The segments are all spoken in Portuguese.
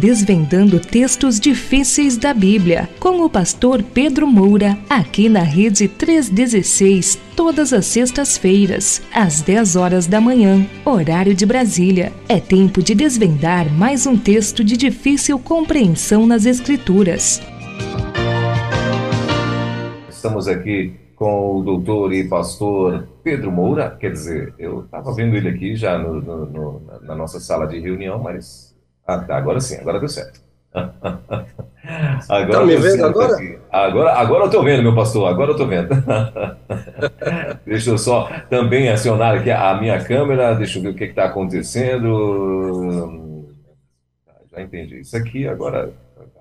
desvendando textos difíceis da Bíblia, com o pastor Pedro Moura, aqui na Rede 316, todas as sextas-feiras, às 10 horas da manhã, horário de Brasília. É tempo de desvendar mais um texto de difícil compreensão nas Escrituras. Estamos aqui com o doutor e pastor Pedro Moura, quer dizer, eu estava vendo ele aqui já no, no, no, na nossa sala de reunião, mas ah, tá, agora sim, agora deu certo. agora tá me vendo agora? agora? Agora eu estou vendo, meu pastor, agora eu estou vendo. deixa eu só também acionar aqui a minha câmera, deixa eu ver o que está acontecendo. Já entendi. Isso aqui agora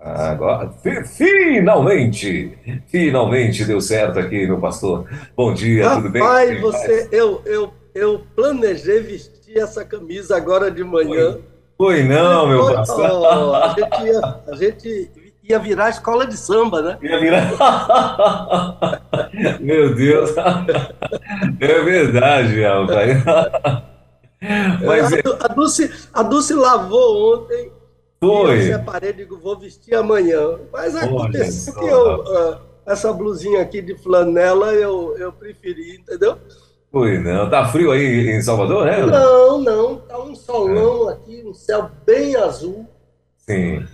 Agora, finalmente, finalmente deu certo aqui, meu pastor. Bom dia, Rapaz, tudo bem? Pai, você, eu, eu, eu planejei vestir essa camisa agora de manhã. Foi, foi não, meu pastor. Oh, a, gente ia, a gente ia virar escola de samba, né? Ia virar. meu Deus. É verdade, rapaz. Mas, a, Dulce, a Dulce lavou ontem foi. E eu separei, digo, vou vestir amanhã. Mas aconteceu que eu, uh, essa blusinha aqui de flanela eu, eu preferi, entendeu? Foi, não. Tá frio aí em Salvador, né? Não, não. Tá um solão é. aqui, um céu bem azul. Sim.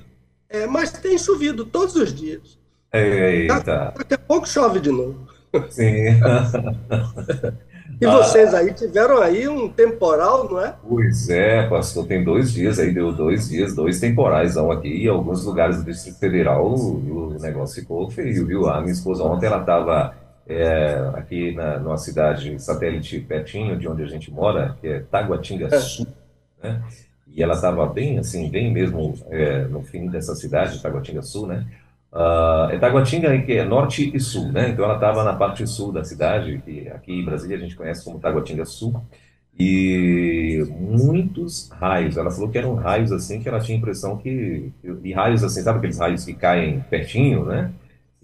É, mas tem chovido todos os dias. Eita. Daqui a pouco chove de novo. Sim. E vocês aí tiveram aí um temporal, não é? Pois é, pastor, tem dois dias aí, deu dois dias, dois temporais aqui, em alguns lugares do Distrito Federal o, o negócio ficou feio, viu? A minha esposa ontem, ela estava é, aqui na, numa cidade satélite pertinho de onde a gente mora, que é Taguatinga é. Sul, né? E ela estava bem, assim, bem mesmo é, no fim dessa cidade, Taguatinga Sul, né? Uh, é Taguatinga, que é norte e sul, né? Então ela estava na parte sul da cidade, que aqui em Brasília a gente conhece como Taguatinga Sul, e muitos raios. Ela falou que eram raios assim que ela tinha a impressão que. E raios assim, sabe aqueles raios que caem pertinho, né?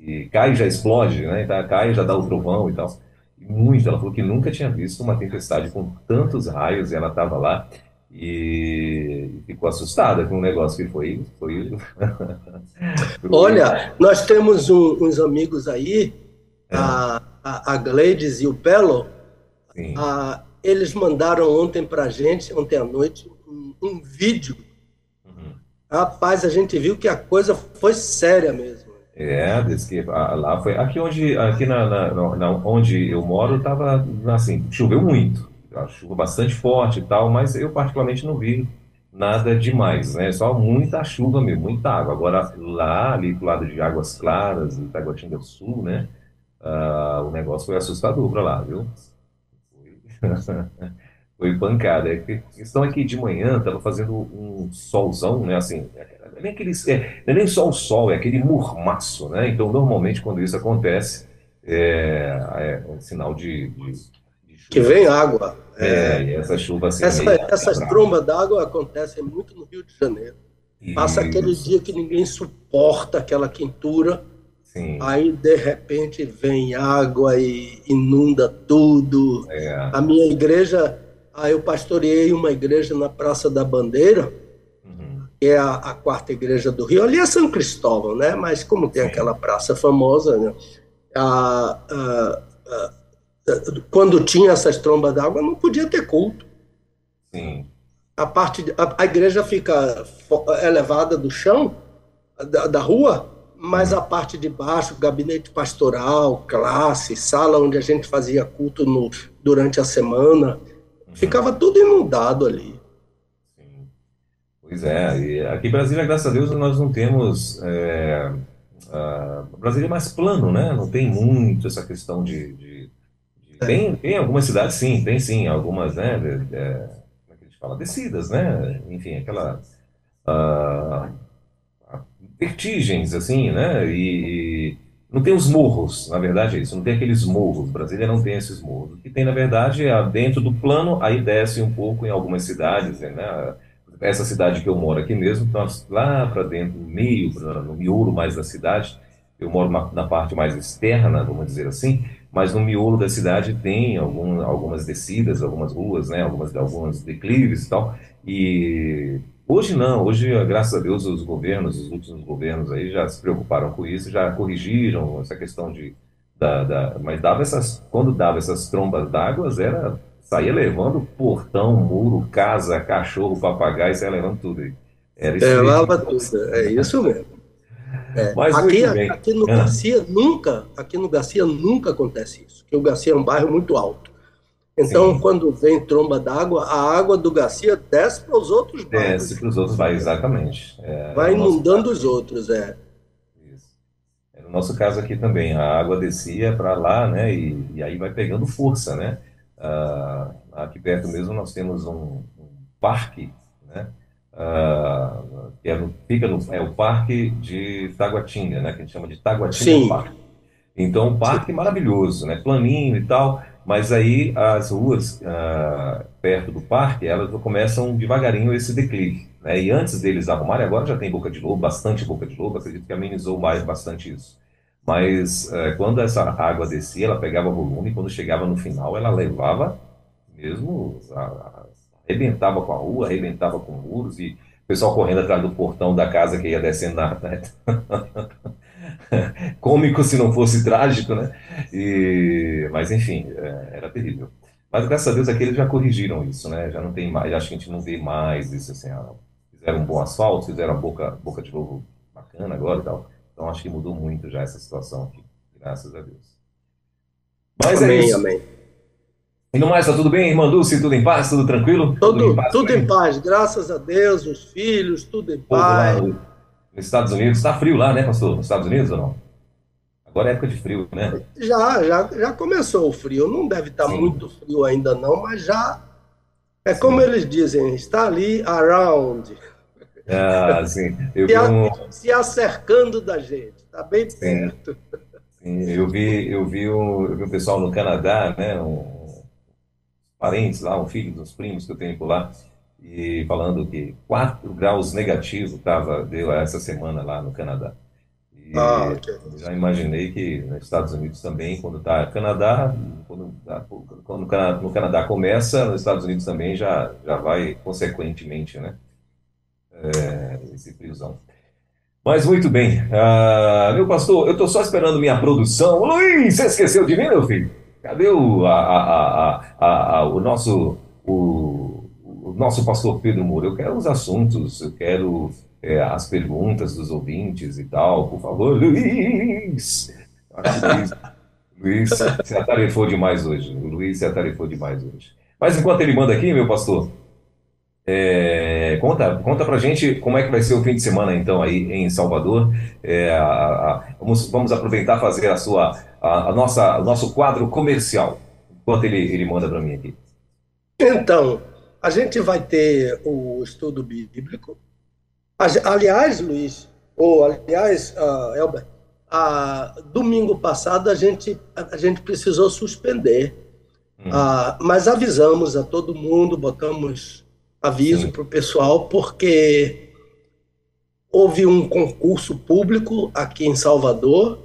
E cai e já explode, né? Então, cai e já dá o trovão e tal. E muito. Ela falou que nunca tinha visto uma tempestade com tantos raios e ela estava lá e ficou assustada com o negócio que foi. foi... Olha, nós temos um, uns amigos aí, é. a, a, a Gleides e o Belo, a, eles mandaram ontem para a gente, ontem à noite, um, um vídeo. Uhum. Rapaz, a gente viu que a coisa foi séria mesmo. É, disse que lá foi. Aqui onde, aqui na, na, na onde eu moro, estava assim, choveu muito a chuva bastante forte e tal, mas eu particularmente não vi nada demais, né? Só muita chuva mesmo, muita água. Agora, lá, ali do lado de Águas Claras, Itaguatinga do Sul, né? Uh, o negócio foi assustador para lá, viu? Foi, pancada. É que estão aqui de manhã, estava fazendo um solzão, né? Assim, não é nem, aquele, é, é nem só o sol, é aquele mormaço, né? Então, normalmente, quando isso acontece, é, é um sinal de, de que vem água. É, e essa chuva assim. Essa, essas trombas d'água acontecem muito no Rio de Janeiro. Passa aquele dia que ninguém suporta aquela quentura. Sim. Aí, de repente, vem água e inunda tudo. É. A minha igreja, aí eu pastoreei uma igreja na Praça da Bandeira, uhum. que é a, a, quarta igreja do Rio. Ali é São Cristóvão, né? Mas como tem Sim. aquela praça famosa, né? A, a, quando tinha essas trombas d'água, não podia ter culto. Sim. A, parte, a, igreja fica elevada do chão, da, da rua, mas uhum. a parte de baixo, gabinete pastoral, classe, sala onde a gente fazia culto no, durante a semana. Ficava tudo inundado ali. Sim. Pois é, e aqui em Brasília, graças a Deus, nós não temos. É, Brasília é mais plano, né? Não tem muito essa questão de, de tem, tem algumas cidades, sim, tem sim, algumas, né, de, é, como é que a gente fala, descidas, né, enfim, aquela, uh, vertigens, assim, né, e, e, não tem os morros, na verdade é isso, não tem aqueles morros, Brasília não tem esses morros, o que tem, na verdade, é dentro do plano, aí desce um pouco em algumas cidades, né, essa cidade que eu moro aqui mesmo, nós, lá para dentro, no meio, no miolo mais da cidade, eu moro na parte mais externa, vamos dizer assim, mas no miolo da cidade tem algum, algumas descidas, algumas ruas, né, algumas, algumas declives e tal, e Hoje não, hoje, graças a Deus, os governos, os últimos governos aí já se preocuparam com isso, já corrigiram essa questão de. Da, da mas dava essas, quando dava essas trombas d'água, era saía levando portão, muro, casa, cachorro, papagaio, saía levando tudo aí. Era isso. É, leva tudo, é isso mesmo. É. Aqui, aqui no ah. Garcia nunca, aqui no Garcia nunca acontece isso, porque o Garcia é um bairro muito alto. Então, Sim. quando vem tromba d'água, a água do Garcia desce para os outros bairros. Desce para os outros bairros, exatamente. É, vai inundando os outros, é. Isso. É, no nosso caso aqui também, a água descia para lá, né, e, e, aí vai pegando força, né. Ah, aqui perto mesmo nós temos um, um parque, né, ah, que é no, fica no, é o parque de Taguatinga, né, que a gente chama de Taguatinga Sim. Parque. Então, um parque Sim. maravilhoso, né, planinho e tal, mas aí as ruas ah, perto do parque, elas começam devagarinho esse declive. Né? E antes deles arrumarem, agora já tem boca de lobo, bastante boca de lobo, acredito que amenizou mais bastante isso. Mas eh, quando essa água descia, ela pegava volume, e quando chegava no final, ela levava mesmo, a, arrebentava com a rua, arrebentava com muros, e o pessoal correndo atrás do portão da casa que ia descendo na? cômico se não fosse trágico, né? E, mas enfim, é, era terrível. Mas graças a Deus aqui eles já corrigiram isso, né? Já não tem mais, acho que a gente não vê mais isso assim. Ah, fizeram um bom asfalto, fizeram a boca, boca de novo bacana agora e tal. Então acho que mudou muito já essa situação aqui, graças a Deus. Mas é amém, é isso. amém. E no mais, tá tudo bem, irmã Dulce? Tudo em paz? Tudo tranquilo? Tudo, tudo, em paz, tudo em paz, graças a Deus, os filhos, tudo em paz. Lá, nos Estados Unidos. Está frio lá, né, pastor? Nos Estados Unidos ou não? Agora é época de frio, né? Já, já, já começou o frio. Não deve estar tá muito frio ainda não, mas já é sim. como eles dizem, está ali around. Ah, sim. Eu se, um... se acercando da gente, está bem perto. Sim. Eu vi, eu vi um, eu vi um pessoal no Canadá, né? Um, parentes lá, um filho dos primos que eu tenho por lá, e falando que 4 graus negativo estava deu essa semana lá no Canadá. E ah, okay. já imaginei que nos Estados Unidos também, quando está Canadá, quando, tá, quando no Canadá começa, nos Estados Unidos também já, já vai consequentemente, né? É, esse friozão. Mas muito bem. Uh, meu pastor, eu estou só esperando minha produção. Luiz, você esqueceu de mim, meu filho? Cadê o, a, a, a, o nosso o, nosso pastor Pedro Moura, eu quero os assuntos, eu quero é, as perguntas dos ouvintes e tal, por favor, Luiz! Luiz, Luiz se atarefou demais hoje, o Luiz se atarefou demais hoje. Mas enquanto ele manda aqui, meu pastor, é, conta, conta pra gente como é que vai ser o fim de semana, então, aí em Salvador. É, a, a, vamos, vamos aproveitar fazer a sua, a, a nossa, o nosso quadro comercial, enquanto ele, ele manda para mim aqui. Então, a gente vai ter o estudo bíblico. Aliás, Luiz, ou aliás, uh, Elber, uh, domingo passado a gente, a gente precisou suspender, hum. uh, mas avisamos a todo mundo, botamos aviso para o pessoal, porque houve um concurso público aqui em Salvador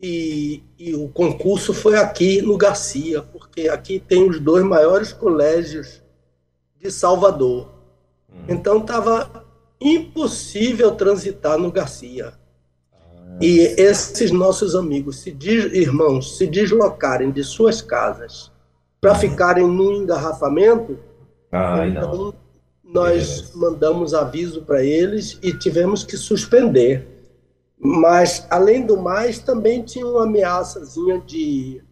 e, e, o concurso foi aqui no Garcia, porque aqui tem os dois maiores colégios de Salvador. Hum. Então estava impossível transitar no Garcia. Ah, e esses nossos amigos, se irmãos, se deslocarem de suas casas para ficarem no engarrafamento, então não. nós mandamos aviso para eles e tivemos que suspender. Mas, além do mais, também tinha uma ameaçazinha de,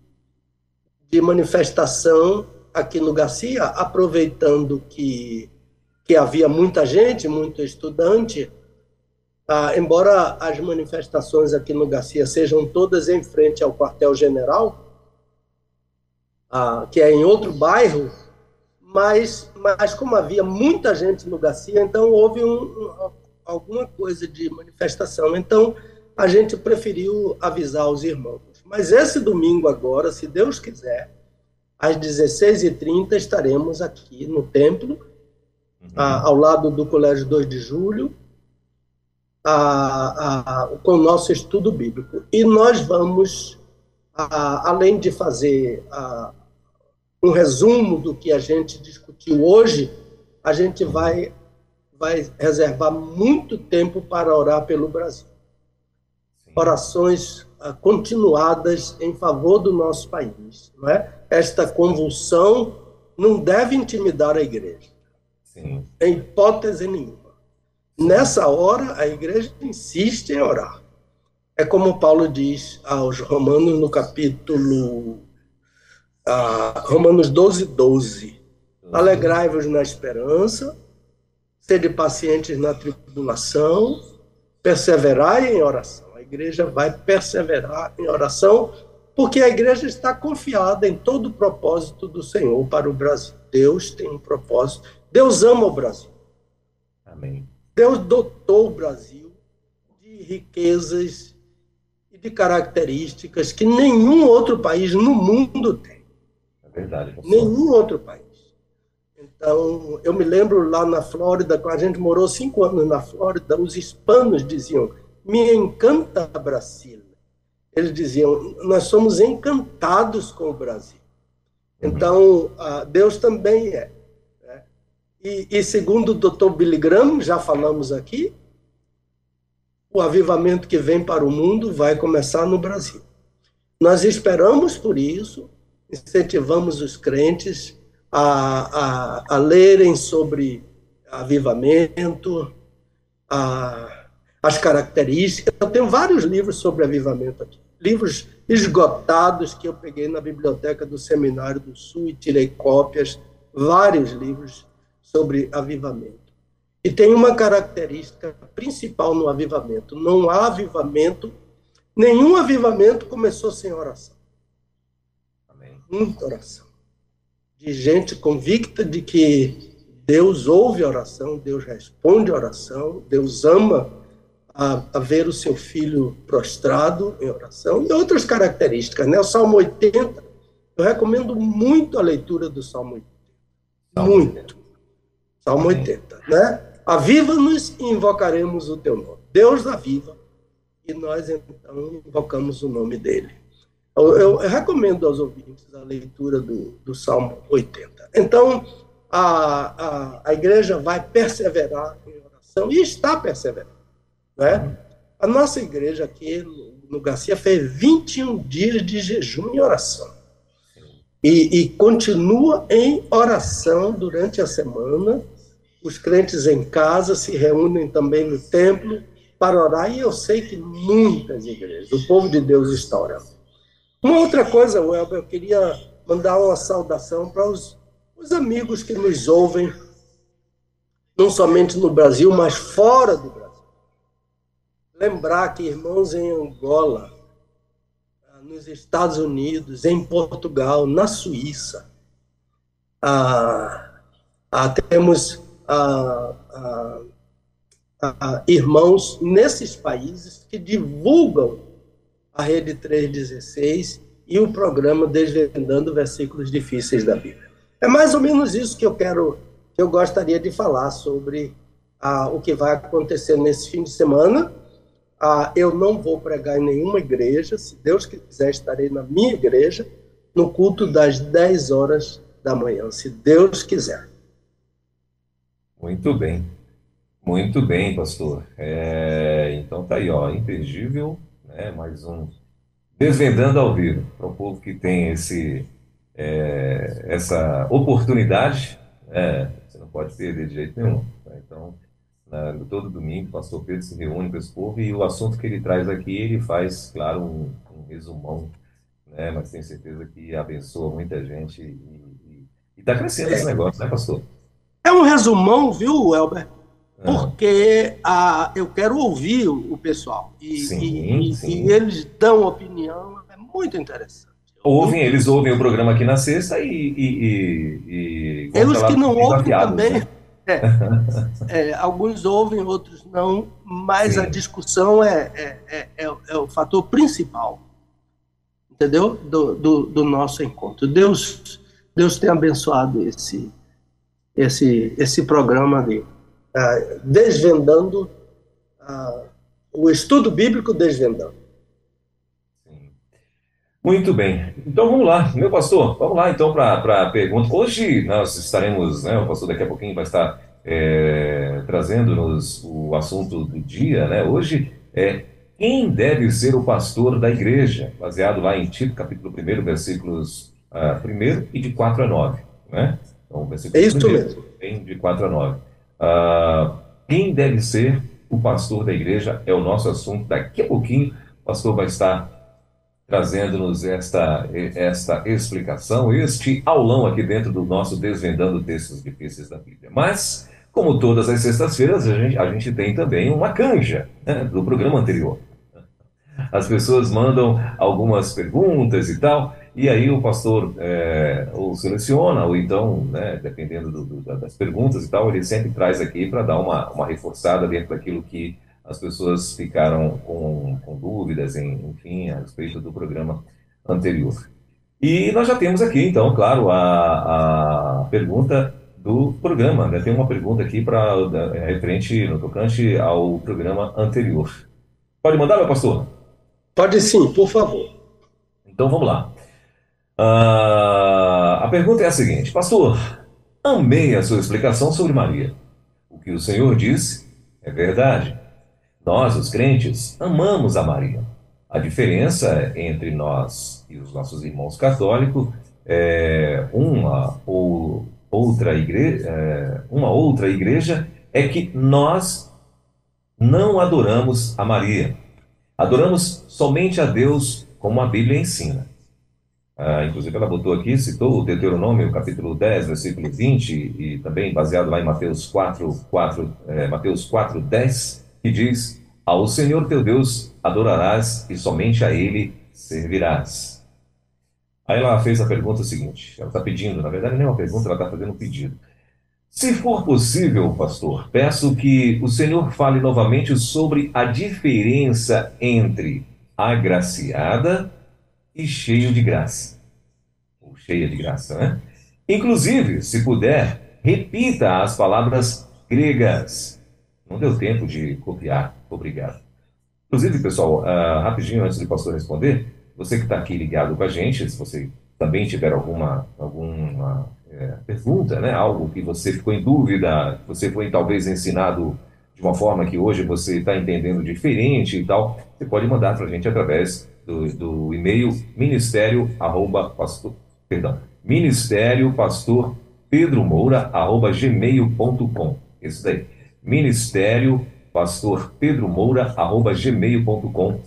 de manifestação aqui no Garcia, aproveitando que, que havia muita gente, muito estudante, ah, embora as manifestações aqui no Garcia sejam todas em frente ao quartel-general, ah, que é em outro bairro, mas, mas como havia muita gente no Garcia, então houve um, um, alguma coisa de manifestação. Então a gente preferiu avisar os irmãos. Mas esse domingo agora, se Deus quiser, às 16h30 estaremos aqui no templo, uhum. a, ao lado do Colégio 2 de Julho, a, a, com o nosso estudo bíblico. E nós vamos, além de fazer um resumo do que a gente discutiu hoje, a gente vai vai reservar muito tempo para orar pelo Brasil. Orações uh, continuadas em favor do nosso país. Não é? Esta convulsão não deve intimidar a igreja. Sim. Em hipótese nenhuma. Nessa hora, a igreja insiste em orar. É como Paulo diz aos Romanos no capítulo. Uh, Romanos 12, 12. Uhum. Alegrai-vos na esperança, sede pacientes na tribulação, perseverai em oração. A igreja vai perseverar em oração, porque a igreja está confiada em todo o propósito do Senhor para o Brasil. Deus tem um propósito. Deus ama o Brasil. Amém. Deus dotou o Brasil de riquezas e de características que nenhum outro país no mundo tem. É verdade. Professor. Nenhum outro país. Então, eu me lembro lá na Flórida, quando a gente morou cinco anos na Flórida, os hispanos diziam: me encanta Brasil. Eles diziam: nós somos encantados com o Brasil. Uhum. Então, Deus também é. Né? E, e segundo o Dr. Billy Graham, já falamos aqui, o avivamento que vem para o mundo vai começar no Brasil. Nós esperamos por isso, incentivamos os crentes a, a, a lerem sobre avivamento, a, as características. Eu tenho vários livros sobre avivamento aqui. Livros esgotados que eu peguei na biblioteca do Seminário do Sul e tirei cópias, vários livros sobre avivamento. E tem uma característica principal no avivamento: não há avivamento, nenhum avivamento começou sem oração. Amém. Muita oração. De gente convicta de que Deus ouve a oração, Deus responde a oração, Deus ama a, a, ver o seu filho prostrado em oração e outras características. Né? O Salmo 80, eu recomendo muito a leitura do Salmo 80. Salmo muito. 80. Salmo 80, né? Aviva-nos e invocaremos o teu nome. Deus aviva e nós então invocamos o nome dele. Eu, eu, eu recomendo aos ouvintes a leitura do, do Salmo 80. Então, a, a, a igreja vai perseverar em oração e está perseverando. Né? A nossa igreja aqui no, Garcia fez 21 dias de jejum e oração. E, e continua em oração durante a semana os crentes em casa se reúnem também no templo para orar, e eu sei que muitas igrejas, o povo de Deus está orando. Uma outra coisa, Welber, eu queria mandar uma saudação para os, os amigos que nos ouvem, não somente no Brasil, mas fora do Brasil. Lembrar que irmãos em Angola, nos Estados Unidos, em Portugal, na Suíça, ah, ah, temos a, a, a irmãos nesses países que divulgam a Rede 316 e o programa Desvendando Versículos Difíceis da Bíblia. É mais ou menos isso que eu quero, que eu gostaria de falar sobre ah, o que vai acontecer nesse fim de semana. Ah, eu não vou pregar em nenhuma igreja, se Deus quiser, estarei na minha igreja no culto das 10 horas da manhã, se Deus quiser. Muito bem. Muito bem, pastor. É, então tá aí, ó, imperdível, né? Mais um desvendando ao vivo para o povo que tem esse é, essa oportunidade, é, você não pode perder de jeito nenhum. Tá? Então, na, todo domingo, o pastor Pedro se reúne com esse povo e o assunto que ele traz aqui, ele faz, claro, um, um resumão, né? Mas tenho certeza que abençoa muita gente e está crescendo esse negócio, né, pastor? É um resumão, viu, Elber? É. Porque ah, eu quero ouvir o, pessoal. E, sim, e, sim. e, eles dão opinião, é muito interessante. Ouvem, eles ouvem o programa aqui na sexta e. e, e eles que não ouvem também. Né? É, é, alguns ouvem, outros não, mas sim. a discussão é, é, é, é, é o fator principal, entendeu? Do, do, do nosso encontro. Deus, Deus tem abençoado esse, esse, esse programa de uh, Desvendando, uh, o estudo bíblico Desvendando. Muito bem. Então vamos lá, meu pastor, vamos lá então para a pergunta. Hoje nós estaremos, né, o pastor daqui a pouquinho vai estar é, trazendo-nos o assunto do dia, né? Hoje é quem deve ser o pastor da igreja, baseado lá em Tito, capítulo 1, versículos uh, ah, 1 e de 4 a 9, né? Então, versículo é isso primeiro, mesmo. Tem de 4 a 9. Uh, ah, quem deve ser o pastor da igreja é o nosso assunto. Daqui a pouquinho, o pastor vai estar trazendo-nos esta, esta explicação, este aulão aqui dentro do nosso Desvendando Textos Difíceis da Bíblia. Mas, como todas as sextas-feiras, a gente, a gente tem também uma canja né, do programa anterior. As pessoas mandam algumas perguntas e tal, e aí o pastor é, ou seleciona, ou então, né, dependendo do, do, das perguntas e tal, ele sempre traz aqui para dar uma, uma reforçada dentro daquilo que as pessoas ficaram com, com dúvidas, em, enfim, a respeito do programa anterior. E nós já temos aqui, então, claro, a, a pergunta do programa. Né? Tem uma pergunta aqui para é, referente no tocante ao programa anterior. Pode mandar, meu pastor? Pode sim, por favor. Então vamos lá. Uh, a pergunta é a seguinte: Pastor, amei a sua explicação sobre Maria. O que o Senhor disse é verdade. Nós, os crentes, amamos a Maria. A diferença entre nós e os nossos irmãos católicos é uma ou outra igreja, é, uma outra igreja é que nós não adoramos a Maria. Adoramos somente a Deus como a Bíblia ensina. Ah, inclusive, ela botou aqui, citou o Deuteronômio, capítulo 10, versículo 20, e também baseado lá em Mateus 4, 4, é, Mateus 4 10, que diz: ao Senhor teu Deus adorarás e somente a Ele servirás. Aí ela fez a pergunta seguinte: ela está pedindo, na verdade, não é uma pergunta, ela está fazendo um pedido. Se for possível, pastor, peço que o Senhor fale novamente sobre a diferença entre agraciada e cheio de graça. Ou cheia de graça, né? Inclusive, se puder, repita as palavras gregas não deu tempo de copiar. Obrigado. Inclusive, pessoal, uh, rapidinho antes do pastor responder, você que está aqui ligado com a gente, se você também tiver alguma, alguma é, pergunta, né, algo que você ficou em dúvida, você foi talvez ensinado de uma forma que hoje você está entendendo diferente e tal, você pode mandar para a gente através do, do e-mail ministério arroba pastor, perdão, ministério pastor Pedro Moura arroba gmail.com. Isso daí ministério pastor Pedro Moura, arroba gmail.com.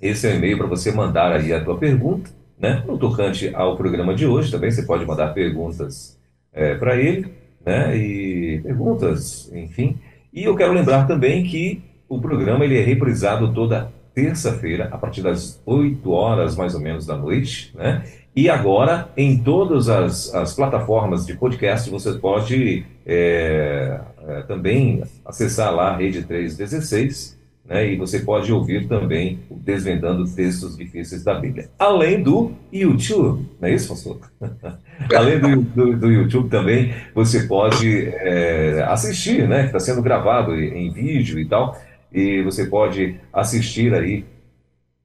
Esse é o e-mail para você mandar aí a tua pergunta, né? No tocante ao programa de hoje, também você pode mandar perguntas é, para ele, né? E perguntas, enfim. E eu quero lembrar também que o programa ele é reprisado toda terça-feira, a partir das 8 horas mais ou menos da noite, né? E agora, em todas as, as plataformas de podcast, você pode é, é, também acessar lá a Rede 316, né, e você pode ouvir também o Desvendando Textos Difíceis da Bíblia. Além do YouTube, não é isso, pastor? Além do, do, do, YouTube também, você pode é, assistir, né, está sendo gravado em vídeo e tal, e você pode assistir aí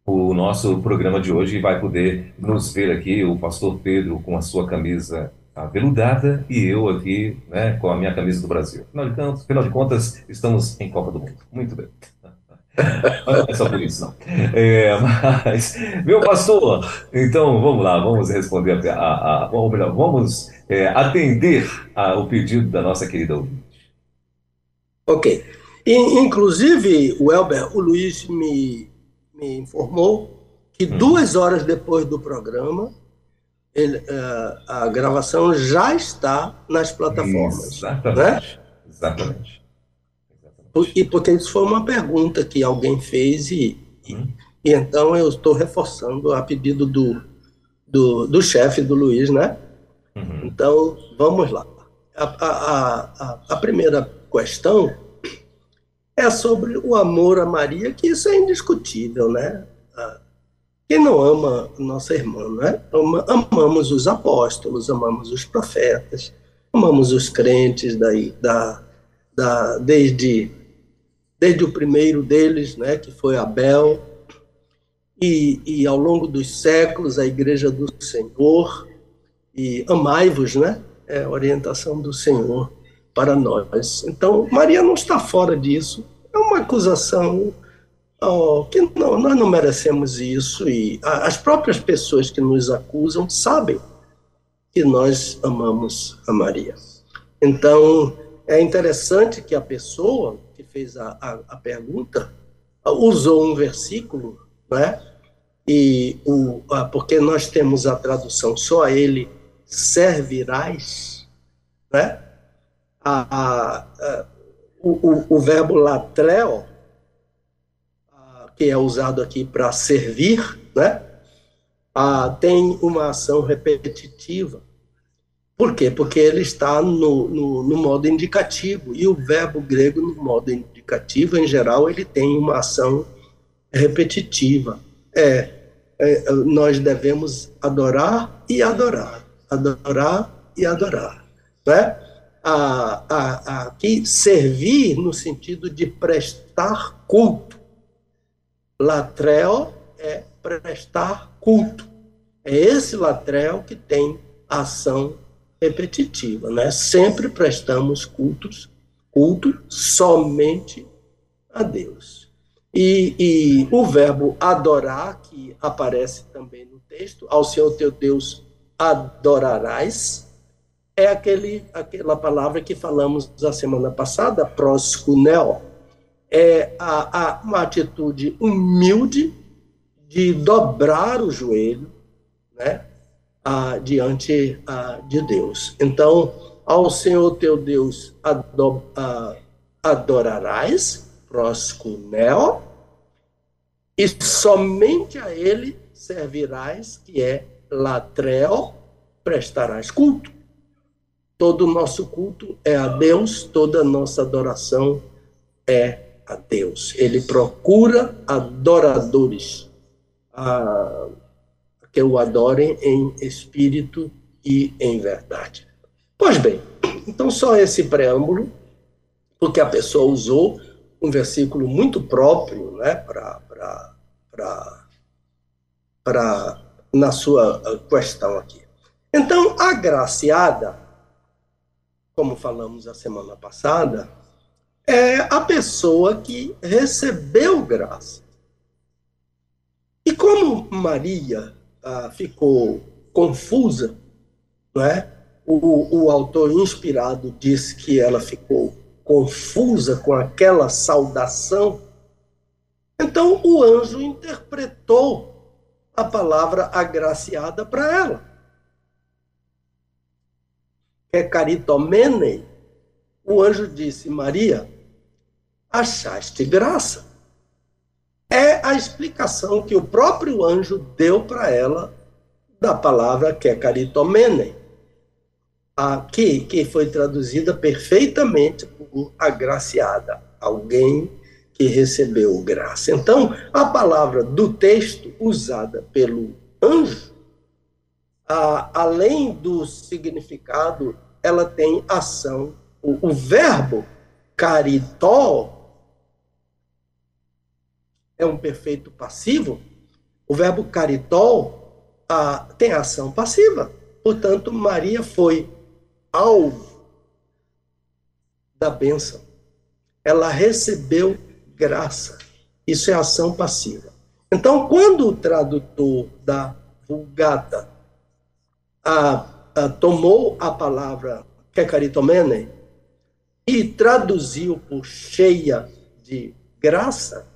o nosso programa de hoje vai poder nos ver aqui, o pastor Pedro com a sua camisa aveludada e eu aqui né, com a minha camisa do Brasil. Afinal de, contas, afinal de contas, estamos em Copa do Mundo. Muito bem. Não é só por isso, não. É, mas, meu pastor, então vamos lá, vamos responder, a, a, a ou melhor, vamos é, atender ao pedido da nossa querida ouvinte. Ok. E, inclusive, o Elber, o Luiz me me informou que hum. duas horas depois do programa, ele, uh, a gravação já está nas plataformas. Exatamente. Né? Exatamente. Exatamente. E porque isso foi uma pergunta que alguém fez e, hum. e, e então eu estou reforçando a pedido do, do, do chefe do Luiz, né? Uhum. Então, vamos lá. A, a, a, a primeira questão é sobre o amor a Maria, que isso é indiscutível, né? Ah, quem não ama nossa irmã, né? Amamos os apóstolos, amamos os profetas, amamos os crentes daí, da, da, desde, desde o primeiro deles, né, que foi Abel, e, e ao longo dos séculos a Igreja do Senhor, e amai-vos, né? É a orientação do Senhor. Para nós. Então, Maria não está fora disso. É uma acusação oh, que não, nós não merecemos isso e as próprias pessoas que nos acusam sabem que nós amamos a Maria. Então, é interessante que a pessoa que fez a, a, a pergunta usou um versículo, né? E o, porque nós temos a tradução só a ele servirás, né? A, a, o, o, verbo latreo, que é usado aqui para servir, né? tem uma ação repetitiva. Por quê? Porque ele está no, no, no, modo indicativo. E o verbo grego, no modo indicativo, em geral, ele tem uma ação repetitiva. É, é nós devemos adorar e adorar. Adorar e adorar. Né? A, a, aqui, servir no sentido de prestar culto. Latreo é prestar culto. É esse latreo que tem ação repetitiva, né? Sempre prestamos cultos, culto somente a Deus. E, e, o verbo adorar, que aparece também no texto, ao Senhor teu Deus adorarás, é aquele, aquela palavra que falamos a semana passada, proskuneo. É a, a, uma atitude humilde de dobrar o joelho, né? ah, diante de Deus. Então, ao Senhor teu Deus ado, adorarás, proskuneo, e somente a ele servirás, que é latreo, prestarás culto. Todo o nosso culto é a Deus, toda a nossa adoração é a Deus. Ele procura adoradores. Ah, que o adorem em espírito e em verdade. Pois bem, então só esse preâmbulo, porque a pessoa usou um versículo muito próprio né, para na sua questão aqui. Então, a graciada, como falamos a semana passada, é a pessoa que recebeu graça. E como Maria ah, ficou confusa, não é? O, o autor inspirado diz que ela ficou confusa com aquela saudação. Então o anjo interpretou a palavra agraciada para ela. É caritomene. O anjo disse: Maria, achaste graça é a explicação que o próprio anjo deu para ela da palavra que é caritomene, aqui que foi traduzida perfeitamente por agraciada, alguém que recebeu graça. Então, a palavra do texto usada pelo anjo, além do significado, ela tem ação. O, o verbo caritó é um perfeito passivo, o verbo caritol ah, tem ação passiva. Portanto, Maria foi alvo da bênção. Ela recebeu graça. Isso é ação passiva. Então, quando o tradutor da Vulgata a, a, tomou a palavra kekaritomene e traduziu por cheia de graça,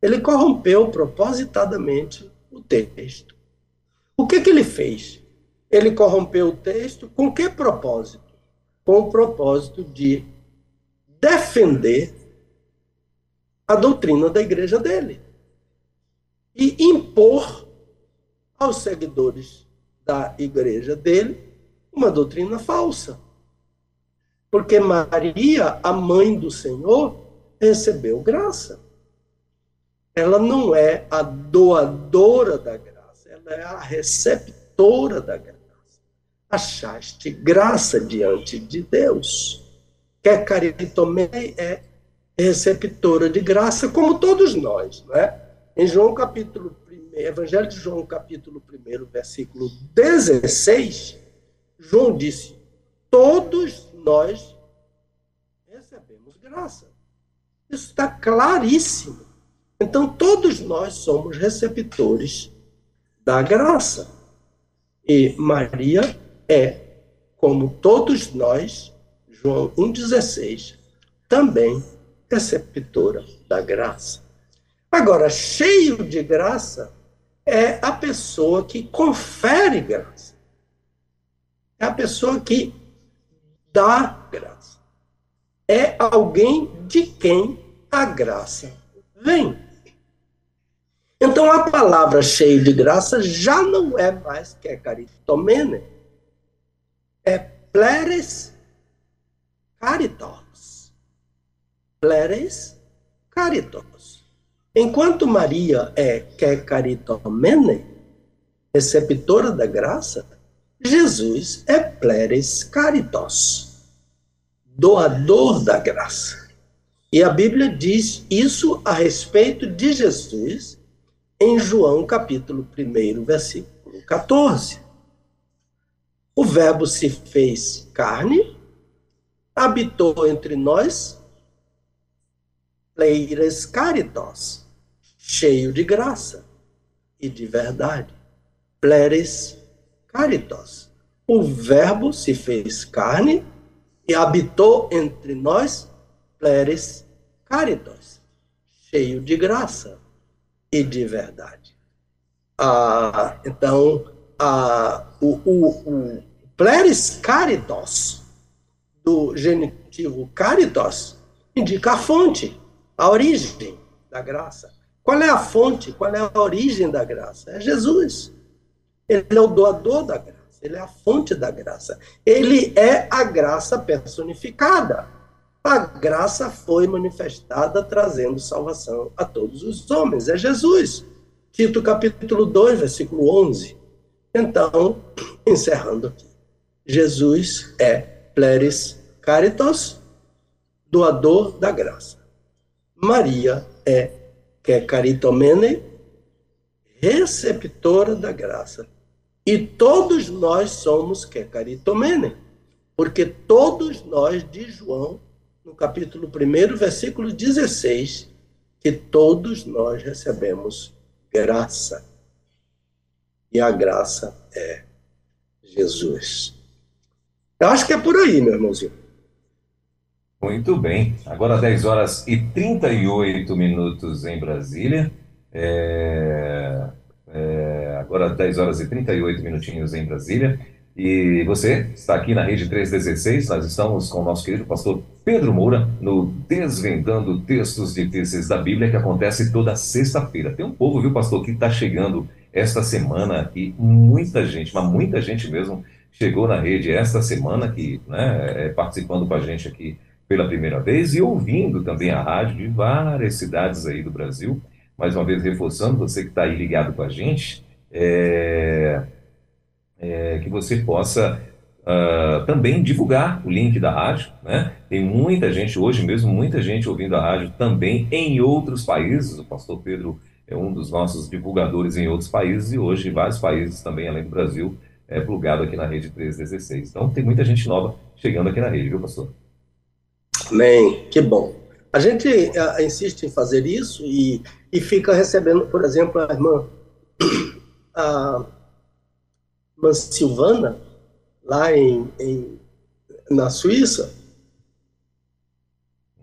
ele corrompeu propositadamente o texto. O que, que ele fez? Ele corrompeu o texto com que propósito? Com o propósito de defender a doutrina da igreja dele e impor aos seguidores da igreja dele uma doutrina falsa. Porque Maria, a mãe do Senhor, recebeu graça ela não é a doadora da graça, ela é a receptora da graça. Achaste graça diante de Deus. Quer caritomei é receptora de graça, como todos nós, não é? Em João capítulo 1, Evangelho de João capítulo 1, versículo 16, João disse: Todos nós recebemos graça. Isso está claríssimo. Então, todos nós somos receptores da graça. E Maria é, como todos nós, João 1,16, também receptora da graça. Agora, cheio de graça é a pessoa que confere graça. É a pessoa que dá graça. É alguém de quem a graça vem. Então a palavra cheio de graça já não é mais que é caritomene, é pleres caritos. Pleres caritos. Enquanto Maria é que caritomene, receptora da graça, Jesus é pleres caritos, doador da graça. E a Bíblia diz isso a respeito de Jesus em João capítulo 1, versículo 14. O Verbo se fez carne, habitou entre nós, leires caritos, cheio de graça e de verdade. Pleres caritos. O Verbo se fez carne e habitou entre nós, pleres caritos, cheio de graça e de verdade. Ah, então, ah, o, o, o pleres caritos, do genitivo caritos, indica a fonte, a origem da graça. Qual é a fonte, qual é a origem da graça? É Jesus. Ele é o doador da graça, ele é a fonte da graça. Ele é a graça personificada. A graça foi manifestada trazendo salvação a todos os homens. É Jesus. Tito capítulo 2, versículo 11. Então, encerrando aqui. Jesus é pleres caritos, doador da graça. Maria é que é caritomene, receptora da graça. E todos nós somos que é caritomene, porque todos nós de João no capítulo 1, versículo 16, que todos nós recebemos graça. E a graça é Jesus. Eu acho que é por aí, meu irmãozinho. Muito bem. Agora 10 horas e 38 minutos em Brasília. É... É... Agora 10 horas e 38 minutinhos em Brasília. E você está aqui na Rede 316, nós estamos com o nosso querido pastor Pedro Moura no Desvendando Textos Difíceis da Bíblia, que acontece toda sexta-feira. Tem um povo, viu, pastor, que está chegando esta semana e muita gente, mas muita gente mesmo, chegou na rede esta semana, que né, é participando com a gente aqui pela primeira vez e ouvindo também a rádio de várias cidades aí do Brasil. Mais uma vez, reforçando, você que está aí ligado com a gente, é é, que você possa uh, também divulgar o link da rádio. Né? Tem muita gente, hoje mesmo, muita gente ouvindo a rádio também em outros países. O pastor Pedro é um dos nossos divulgadores em outros países e hoje em vários países também, além do Brasil, é plugado aqui na rede 316. Então tem muita gente nova chegando aqui na rede, viu, pastor? Amém, que bom. A gente uh, insiste em fazer isso e, e fica recebendo, por exemplo, a irmã. A, irmã Silvana, lá em, em, na Suíça,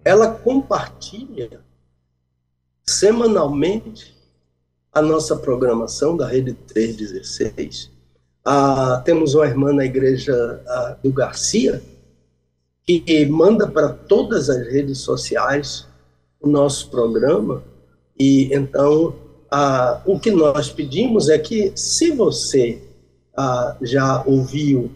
ela compartilha semanalmente a nossa programação da Rede 316. Ah, temos uma irmã na igreja ah, do Garcia que manda para todas as redes sociais o nosso programa e então ah, o que nós pedimos é que se você ah, já ouviu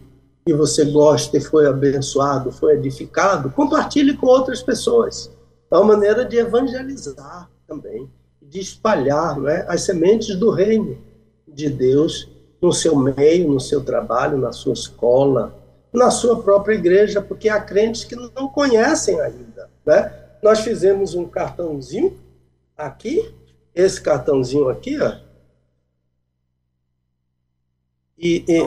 e você gosta e foi abençoado, foi edificado, compartilhe com outras pessoas. É uma maneira de evangelizar também, de espalhar né, as sementes do reino de Deus no seu meio, no seu trabalho, na sua escola, na sua própria igreja, porque há crentes que não conhecem ainda. Né? Nós fizemos um cartãozinho aqui, esse cartãozinho aqui, ó, e, e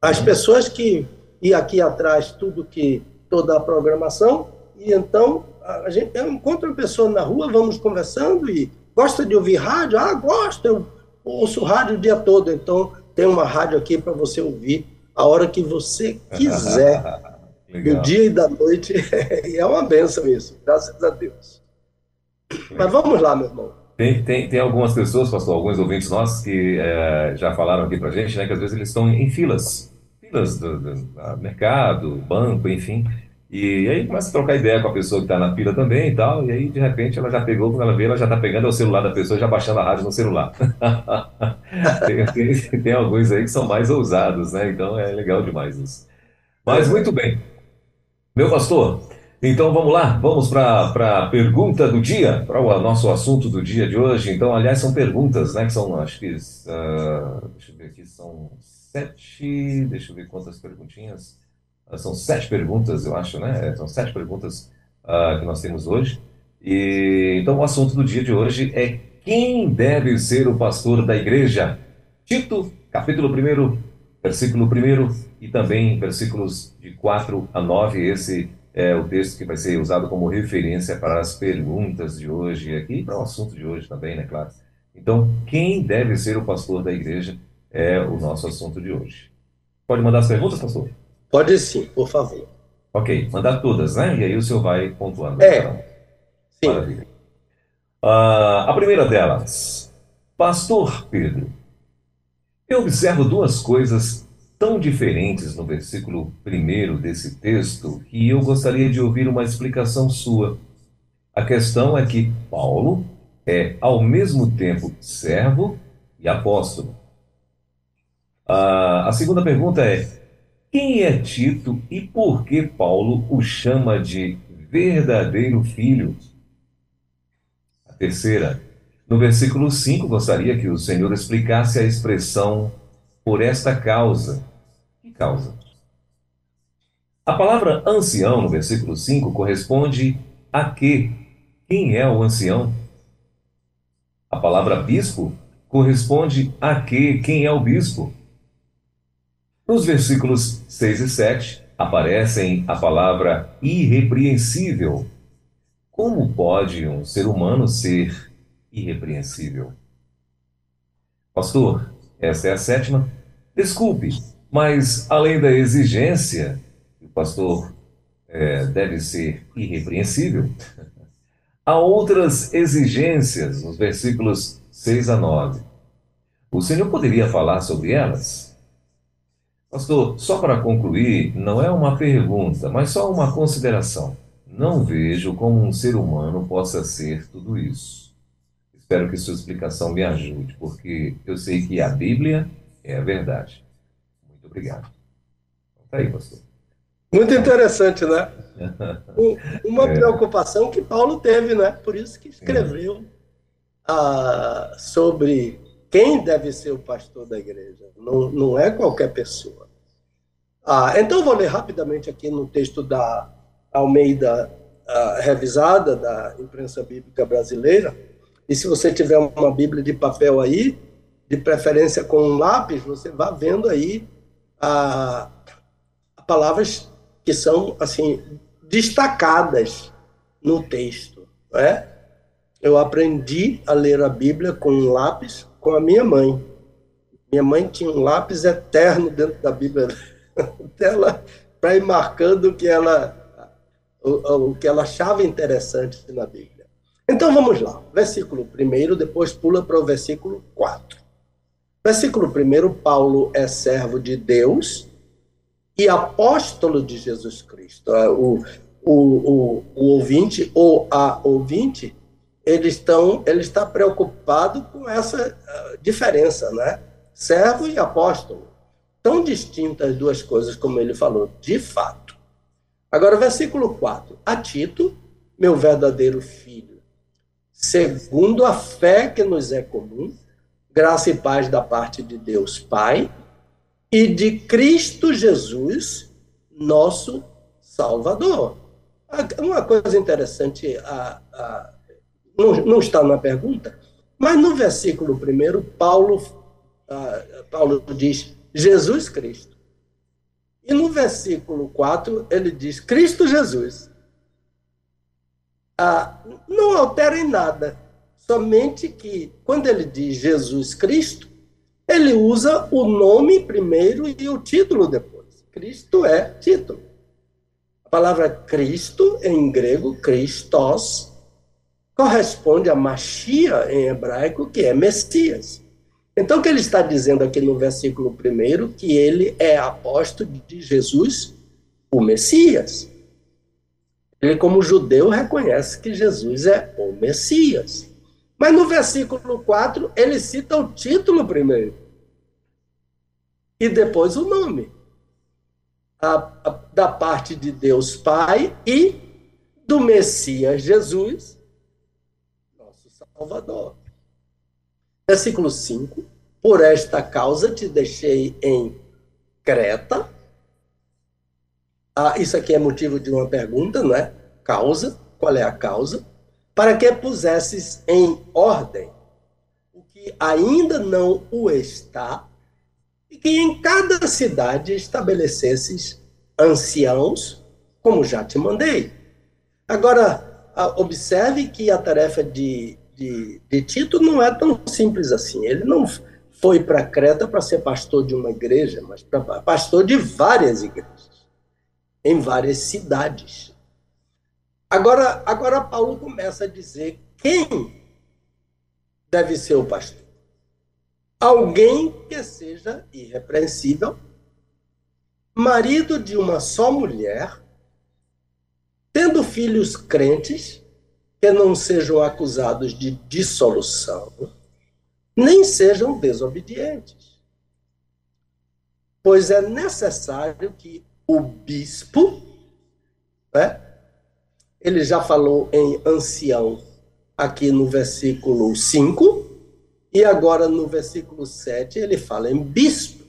as pessoas que, e aqui atrás, tudo que, toda a programação, e então a gente eu encontro uma pessoa na rua, vamos conversando e gosta de ouvir rádio? Ah, gosto, eu ouço rádio o dia todo, então tem uma rádio aqui para você ouvir a hora que você quiser, do dia e da noite, e é uma benção isso, graças a Deus. Mas vamos lá, meu irmão. Tem, tem, tem algumas pessoas, pastor, alguns ouvintes nossos que é, já falaram aqui para gente, né, que às vezes eles estão em filas, filas do, do, do mercado, banco, enfim, e aí começa a trocar ideia com a pessoa que está na fila também e tal, e aí de repente ela já pegou, quando ela vê, ela já está pegando o celular da pessoa já baixando a rádio no celular. tem, tem, tem, alguns aí que são mais ousados, né? Então é legal demais isso. Mas muito bem. Meu pastor, então vamos lá, vamos para a pergunta do dia, para o nosso assunto do dia de hoje. Então, aliás, são perguntas, né? Que são, acho que, uh, deixa eu ver aqui, são sete, deixa eu ver quantas perguntinhas. São sete perguntas, eu acho, né? São sete perguntas uh, que nós temos hoje. E então o assunto do dia de hoje é quem deve ser o pastor da igreja? Tito, capítulo 1, versículo 1 e também versículos de 4 a 9. Esse é o texto que vai ser usado como referência para as perguntas de hoje aqui para o assunto de hoje também, né, claro. Então, quem deve ser o pastor da igreja é o nosso assunto de hoje. Pode mandar as perguntas, pastor? Pode sim, por favor. Ok, mandar todas, né? E aí o senhor vai pontuando. É. Então. Sim. Maravilha. Uh, a primeira delas, Pastor Pedro. Eu observo duas coisas tão diferentes no versículo primeiro desse texto que eu gostaria de ouvir uma explicação sua. A questão é que Paulo é, ao mesmo tempo, servo e apóstolo. Uh, a segunda pergunta é: quem é Tito e por que Paulo o chama de verdadeiro filho? A terceira, no versículo 5, gostaria que o Senhor explicasse a expressão por esta causa. Que causa? A palavra ancião, no versículo 5, corresponde a quê? Quem é o ancião? A palavra bispo corresponde a quê? Quem é o bispo? Nos versículos 6 e 7 aparecem a palavra irrepreensível. Como pode um ser humano ser irrepreensível? Pastor, essa é a sétima. Desculpe, mas além da exigência, o pastor é, deve ser irrepreensível, há outras exigências nos versículos 6 a 9. O Senhor poderia falar sobre elas? Pastor, só para concluir, não é uma pergunta, mas só uma consideração. Não vejo como um ser humano possa ser tudo isso. Espero que sua explicação me ajude, porque eu sei que a Bíblia é a verdade. Muito obrigado. Está aí, pastor. Muito interessante, né? Uma é. preocupação que Paulo teve, né? Por isso que escreveu ah, sobre quem deve ser o pastor da igreja. Não, não é qualquer pessoa. Ah, então, vou ler rapidamente aqui no texto da Almeida ah, revisada, da imprensa bíblica brasileira. E se você tiver uma Bíblia de papel aí, de preferência com um lápis, você vai vendo aí ah, palavras que são assim destacadas no texto. Né? Eu aprendi a ler a Bíblia com um lápis com a minha mãe. Minha mãe tinha um lápis eterno dentro da Bíblia dela para ir marcando o que ela o, o que ela achava interessante na Bíblia. Então vamos lá. Versículo 1, depois pula para o versículo 4. Versículo 1, Paulo é servo de Deus e apóstolo de Jesus Cristo. O, o, o, o ouvinte ou a ouvinte eles estão, ele está preocupado com essa uh, diferença, né? Servo e apóstolo. Tão distintas as duas coisas, como ele falou, de fato. Agora, versículo 4. A Tito, meu verdadeiro filho, segundo a fé que nos é comum, graça e paz da parte de Deus Pai e de Cristo Jesus, nosso Salvador. Uma coisa interessante a, a não, não está na pergunta, mas no versículo primeiro, Paulo, uh, Paulo diz Jesus Cristo. E no versículo 4, ele diz Cristo Jesus. ah, não altera em nada. Somente que, quando ele diz Jesus Cristo, ele usa o nome primeiro e o título depois. Cristo é título. A palavra Cristo, em grego, Christos, corresponde a Machia em hebraico, que é Messias. Então, o que ele está dizendo aqui no versículo primeiro, que ele é apóstolo de Jesus, o Messias. Ele, como judeu, reconhece que Jesus é o Messias. Mas no versículo 4, ele cita o título primeiro. E depois o nome. A, a, da parte de Deus Pai e do Messias Jesus, Salvador. Versículo 5: Por esta causa te deixei em Creta. Ah, isso aqui é motivo de uma pergunta, não é? Causa. Qual é a causa? para que pusesses em ordem o que ainda não o está, e que em cada cidade estabelecesses anciãos, como já te mandei. Agora, observe que a tarefa de, de, de Tito não é tão simples assim. Ele não foi para Creta para ser pastor de uma igreja, mas para pastor de várias igrejas, em várias cidades. Agora, agora Paulo começa a dizer quem deve ser o pastor. Alguém que seja irrepreensível, marido de uma só mulher, tendo filhos crentes, que não sejam acusados de dissolução, nem sejam desobedientes. Pois é necessário que o bispo, né, ele já falou em ancião aqui no versículo 5, e agora no versículo 7 ele fala em bispo.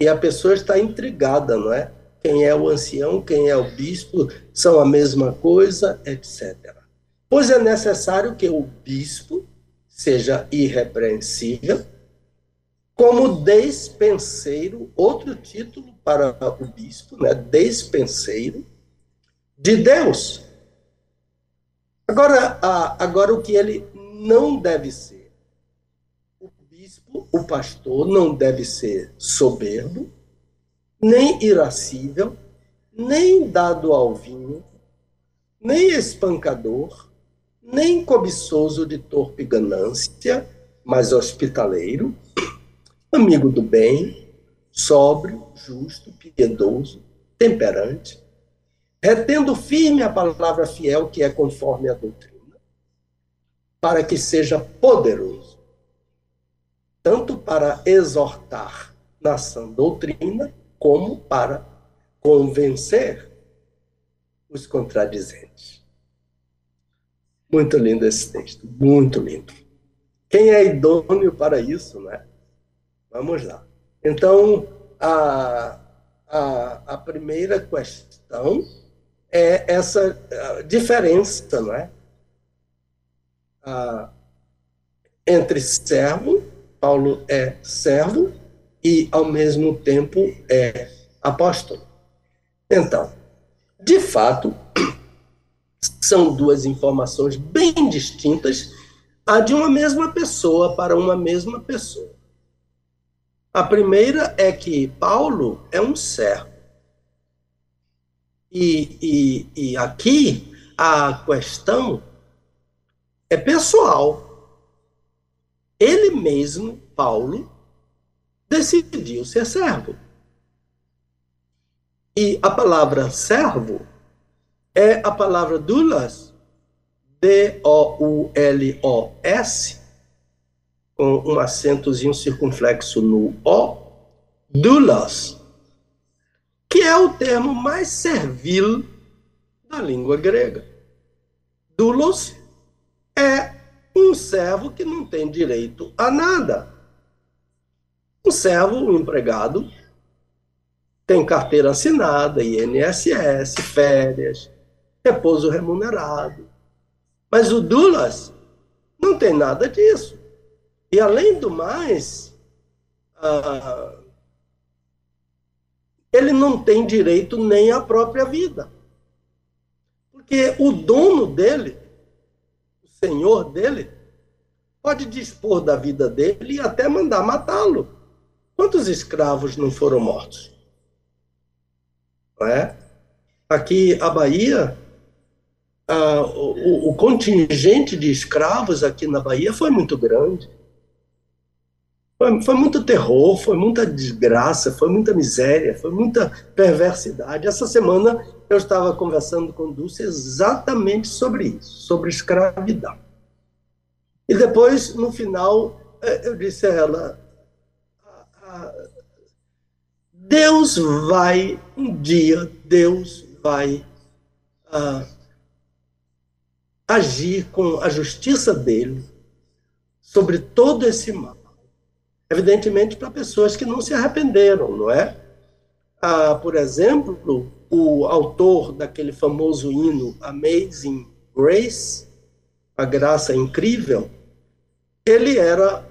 E a pessoa está intrigada, não é? Quem é o ancião, quem é o bispo, são a mesma coisa, etc. Pois é necessário que o bispo seja irrepreensível, como despenseiro, outro título para o bispo, né? despenseiro de Deus, Agora, agora o que ele não deve ser. O bispo, o pastor, não deve ser soberbo, nem irascível, nem dado ao vinho, nem espancador, nem cobiçoso de torpe ganância, mas hospitaleiro, amigo do bem, sóbrio, justo, piedoso, temperante, retendo firme a palavra fiel que é conforme a doutrina, para que seja poderoso, tanto para exortar na sã doutrina, como para convencer os contradizentes. Muito lindo esse texto, muito lindo. Quem é idôneo para isso, né? Vamos lá. Então, a, a, a primeira questão é essa diferença, não é? Entre servo, Paulo é servo e ao mesmo tempo é apóstolo. Então, de fato, são duas informações bem distintas, a de uma mesma pessoa para uma mesma pessoa. A primeira é que Paulo é um servo. E, e, e aqui a questão é pessoal. Ele mesmo, Paulo, decidiu ser servo. E a palavra servo é a palavra doulos, D-O-U-L-O-S, com um acentozinho circunflexo no O, doulos que é o termo mais servil da língua grega. Doulos é um servo que não tem direito a nada. Um servo, um empregado, tem carteira assinada, INSS, férias, repouso remunerado. Mas o Dulas não tem nada disso. E além do mais, ah, ele não tem direito nem à própria vida. Porque que o dono dele, o senhor dele, pode dispor da vida dele e até mandar matá-lo. Quantos escravos não foram mortos? Não é? Aqui, a Bahia, a, o, o contingente de escravos aqui na Bahia foi muito grande. Foi, foi muito terror, foi muita desgraça, foi muita miséria, foi muita perversidade. Essa semana eu estava conversando com Dulce exatamente sobre isso, sobre escravidão. E depois, no final, eh, eu disse a ela: Deus vai, um dia, Deus vai agir com a justiça dele sobre todo esse mal. Evidentemente, para pessoas que não se arrependeram, não é? Ah, por exemplo, o autor daquele famoso hino Amazing Grace, a graça incrível, ele era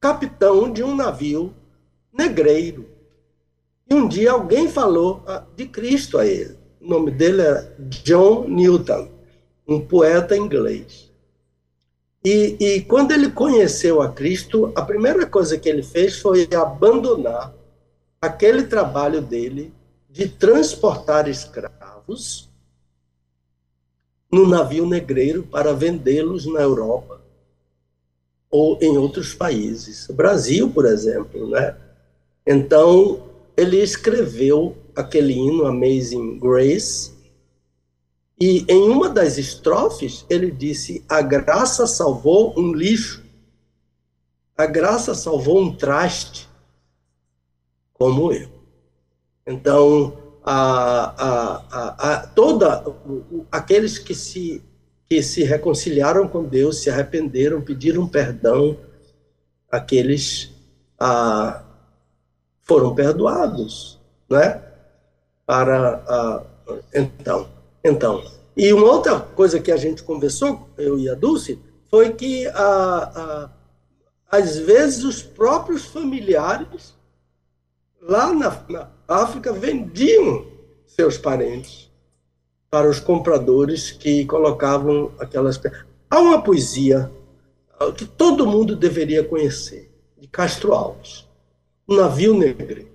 capitão de um navio negreiro. E um dia alguém falou ah, de Cristo a ele. O nome dele era John Newton, um poeta inglês. E, e quando ele conheceu a Cristo, a primeira coisa que ele fez foi abandonar aquele trabalho dele de transportar escravos no navio negreiro para vendê-los na Europa ou em outros países. Brasil, por exemplo, né? Então, ele escreveu aquele hino Amazing Grace, e em uma das estrofes ele disse: A graça salvou um lixo, a graça salvou um traste, como eu. Então, a, a, a, a toda aqueles que se que se reconciliaram com Deus, se arrependeram, pediram perdão, aqueles ah, foram perdoados, né? Para ah, então, então. E uma outra coisa que a gente conversou, eu e a Dulce, foi que ah, ah, às vezes os próprios familiares lá na, na África vendiam seus parentes para os compradores que colocavam aquelas. Há uma poesia que todo mundo deveria conhecer, de Castro Alves um navio negro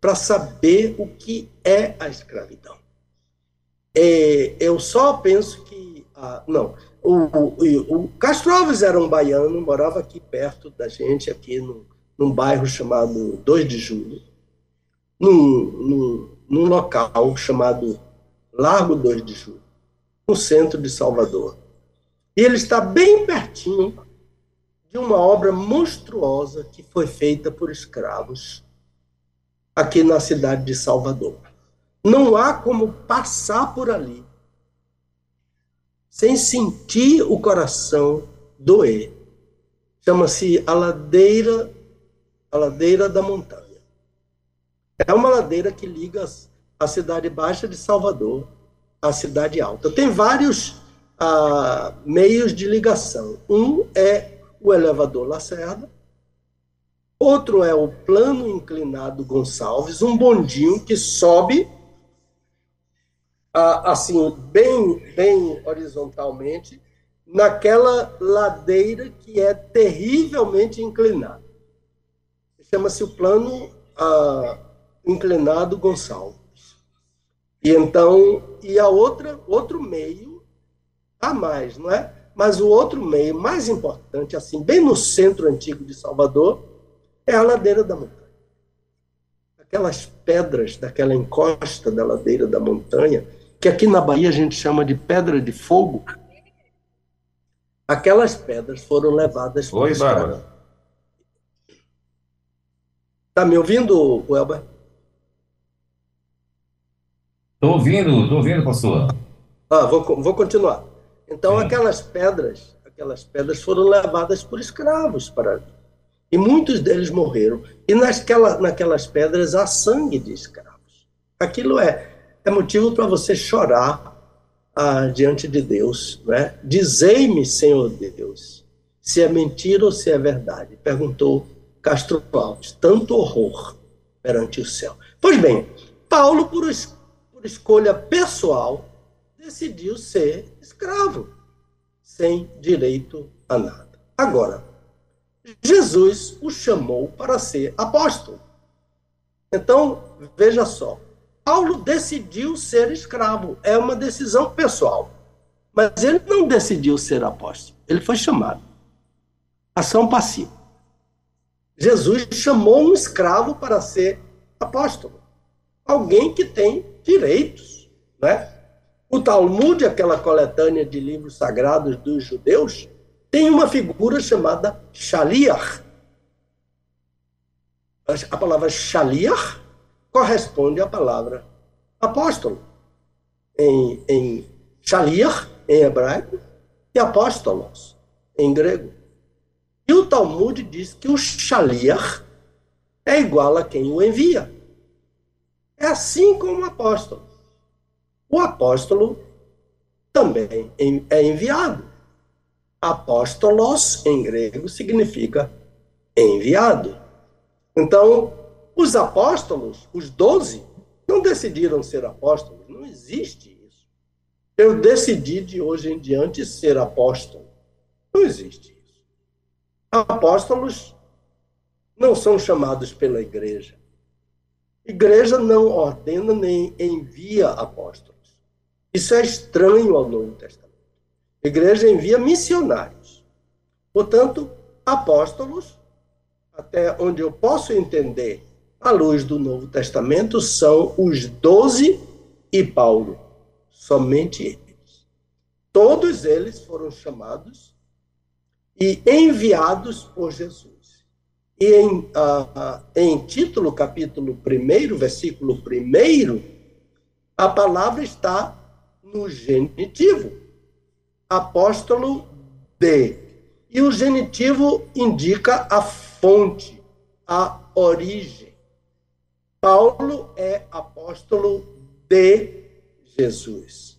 para saber o que é a escravidão. É, eu só penso que. Ah, não. O, o, o, Castro Alves era um baiano, morava aqui perto da gente, aqui no, num bairro chamado 2 de Julho, num, num, num local chamado Largo 2 de Julho, no centro de Salvador. E ele está bem pertinho de uma obra monstruosa que foi feita por escravos aqui na cidade de Salvador. Não há como passar por ali sem sentir o coração doer. Chama-se a ladeira, a ladeira da montanha. É uma ladeira que liga a cidade baixa de Salvador à cidade alta. Tem vários ah, meios de ligação. Um é o elevador Lacerda, outro é o plano inclinado Gonçalves, um bondinho que sobe assim bem bem horizontalmente naquela ladeira que é terrivelmente inclinada. Chama-se o plano inclinado Gonçalves. E então, e a outra, outro meio a mais, não é? Mas o outro meio mais importante, assim, bem no centro antigo de Salvador, é a ladeira da montanha. Aquelas pedras daquela encosta da ladeira da montanha, que aqui na Bahia a gente chama de pedra de fogo, aquelas pedras foram levadas Oi, Bárbara. Está me ouvindo, Welber? Estou ouvindo, estou ouvindo, pastor. Ah, vou, vou continuar. Então, Sim. aquelas pedras, aquelas pedras foram levadas por escravos para ali. E muitos deles morreram. E naquela, naquelas pedras há sangue de escravos. Aquilo é, é motivo para você chorar ah, diante de Deus. Né? Dizei-me, Senhor Deus, se é mentira ou se é verdade. Perguntou Castro Alves. Tanto horror perante o céu. Pois bem, Paulo, por, por escolha pessoal, decidiu ser escravo, sem direito a nada. Agora, Jesus o chamou para ser apóstolo. Então, veja só, Paulo decidiu ser escravo, é uma decisão pessoal. Mas ele não decidiu ser apóstolo, ele foi chamado. Ação passiva. Jesus chamou um escravo para ser apóstolo. Alguém que tem direitos, né? O Talmud, aquela coletânea de livros sagrados dos judeus, tem uma figura chamada Shaliach. A palavra Shaliach corresponde à palavra apóstolo. Em, em Shaliach, em hebraico, e apóstolos, em grego. E o Talmud diz que o Shaliach é igual a quem o envia. É assim como o apóstolo. O apóstolo também é enviado. Apóstolos, em grego, significa enviado. Então, os apóstolos, os doze, não decidiram ser apóstolos. Não existe isso. Eu decidi de hoje em diante ser apóstolo. Não existe isso. Apóstolos não são chamados pela igreja. Igreja não ordena nem envia apóstolos. Isso é estranho ao Novo Testamento. igreja envia missionários. Portanto, apóstolos, até onde eu posso entender, à luz do Novo Testamento, são os doze e Paulo. Somente eles. Todos eles foram chamados e enviados por Jesus. E em, uh, uh, em título, capítulo 1, versículo 1, a palavra está no genitivo. Apóstolo de. E o genitivo indica a fonte, a origem. Paulo é apóstolo de Jesus.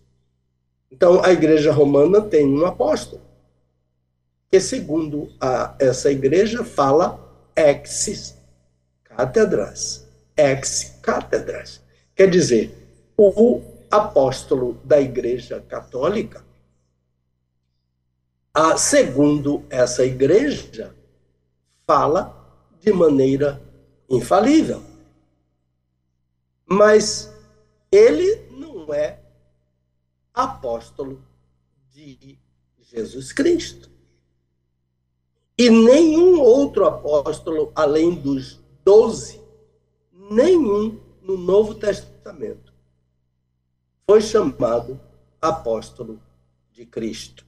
Então, a igreja romana tem um apóstolo, que, segundo a, essa igreja, fala ex cátedras. Ex cátedras. Quer dizer, o apóstolo da Igreja Católica, a, segundo essa igreja, fala de maneira infalível. Mas ele não é apóstolo de Jesus Cristo. E nenhum outro apóstolo, além dos doze, nenhum no Novo Testamento, foi chamado apóstolo de Cristo.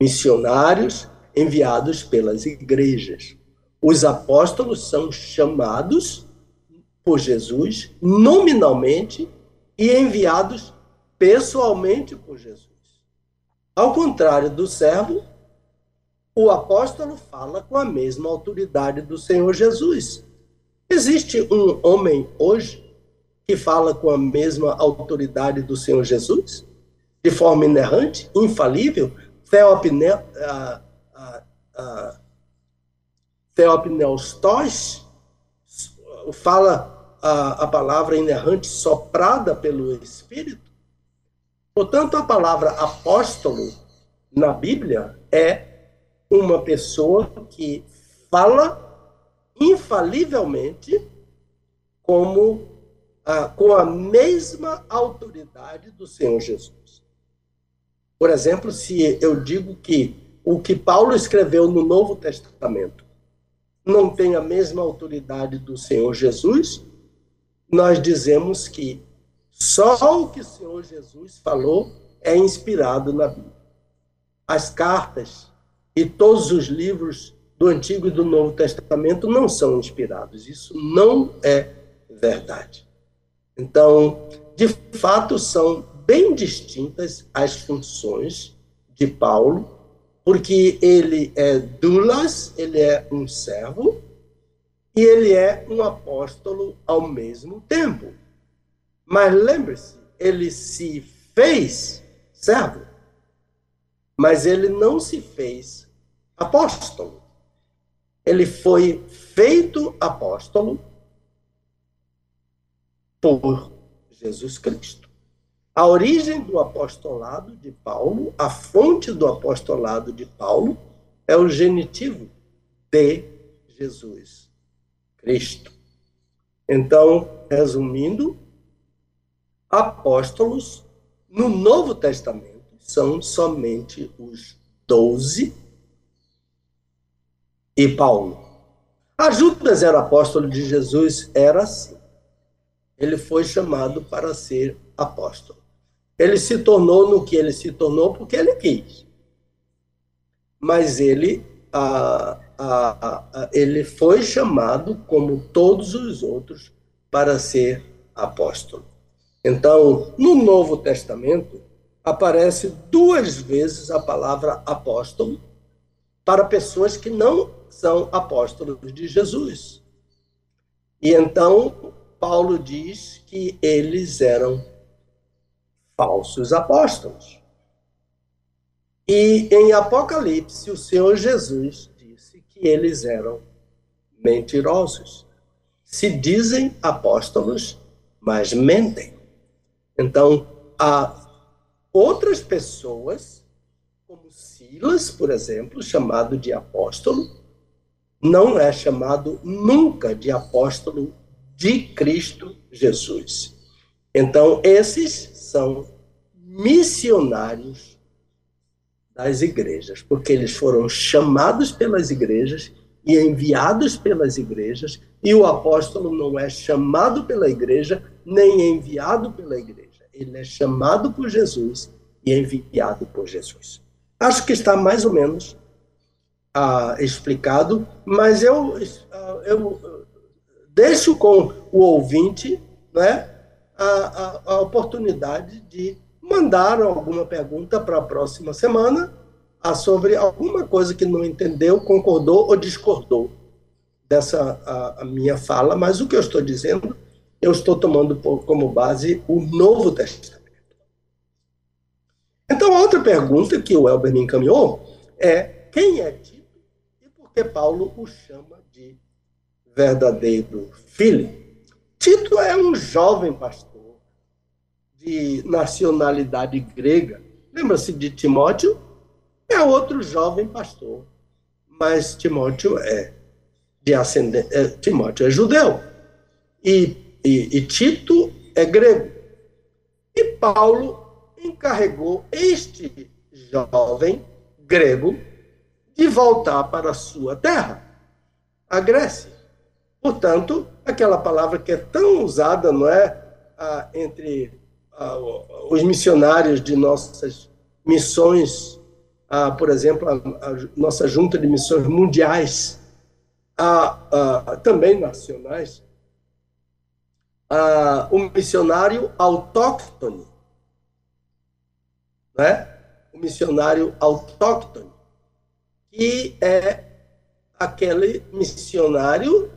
Missionários enviados pelas igrejas. Os apóstolos são chamados por Jesus nominalmente e enviados pessoalmente por Jesus. Ao contrário do servo, o apóstolo fala com a mesma autoridade do Senhor Jesus. Existe um homem hoje que fala com a mesma autoridade do Senhor Jesus? De forma inerrante, infalível? Theopne, uh, uh, fala a, a palavra inerrante soprada pelo Espírito? Portanto, a palavra apóstolo na Bíblia é uma pessoa que fala infalivelmente como ah, com a mesma autoridade do Senhor Jesus. Por exemplo, se eu digo que o que Paulo escreveu no Novo Testamento não tem a mesma autoridade do Senhor Jesus, nós dizemos que só o que o Senhor Jesus falou é inspirado na Bíblia. As cartas e todos os livros do Antigo e do Novo Testamento não são inspirados. Isso não é verdade. Então, de fato, são bem distintas as funções de Paulo, porque ele é dulas, ele é um servo, e ele é um apóstolo ao mesmo tempo. Mas lembre-se, ele se fez servo, mas ele não se fez apóstolo. Ele foi feito apóstolo por Jesus Cristo. A origem do apostolado de Paulo, a fonte do apostolado de Paulo, é o genitivo de Jesus Cristo. Então, resumindo, apóstolos no Novo Testamento são somente os doze e Paulo. A Judas era apóstolo de Jesus, era assim. Ele foi chamado para ser apóstolo. Ele se tornou no que ele se tornou porque ele quis. Mas ele, a, a, a, ele foi chamado, como todos os outros, para ser apóstolo. Então, no Novo Testamento, aparece duas vezes a palavra apóstolo para pessoas que não são apóstolos de Jesus. E então, Paulo diz que eles eram falsos apóstolos. E em Apocalipse, o Senhor Jesus que eles eram mentirosos. Se dizem apóstolos, mas mentem. Então, há outras pessoas, como Silas, por exemplo, chamado de apóstolo, não é chamado nunca de apóstolo de Cristo Jesus. Então, esses são missionários das igrejas, porque eles foram chamados pelas igrejas e enviados pelas igrejas, e o apóstolo não é chamado pela igreja nem enviado pela igreja. Ele é chamado por Jesus e enviado por Jesus. Acho que está mais ou menos ah, explicado, mas eu, ah, eu deixo com o ouvinte né, a, a, a oportunidade de mandar alguma pergunta para a próxima semana ah, sobre alguma coisa que não entendeu, concordou ou discordou dessa a, a minha fala, mas o que eu estou dizendo, eu estou tomando como base o Novo Testamento. Então, outra pergunta que o Elber me encaminhou é quem é Tito e por que Paulo o chama de verdadeiro filho? Tito é um jovem pastor de nacionalidade grega. Lembra-se de Timóteo? É outro jovem pastor, mas Timóteo é de ascendência. É, Timóteo é judeu e, e, e Tito é grego. E Paulo encarregou este jovem grego de voltar para a sua terra, a Grécia. Portanto, aquela palavra que é tão usada, não é, ah, entre os missionários de nossas missões, por exemplo, a, nossa junta de missões mundiais, também nacionais, o missionário autóctone né? o missionário autóctone, que é aquele missionário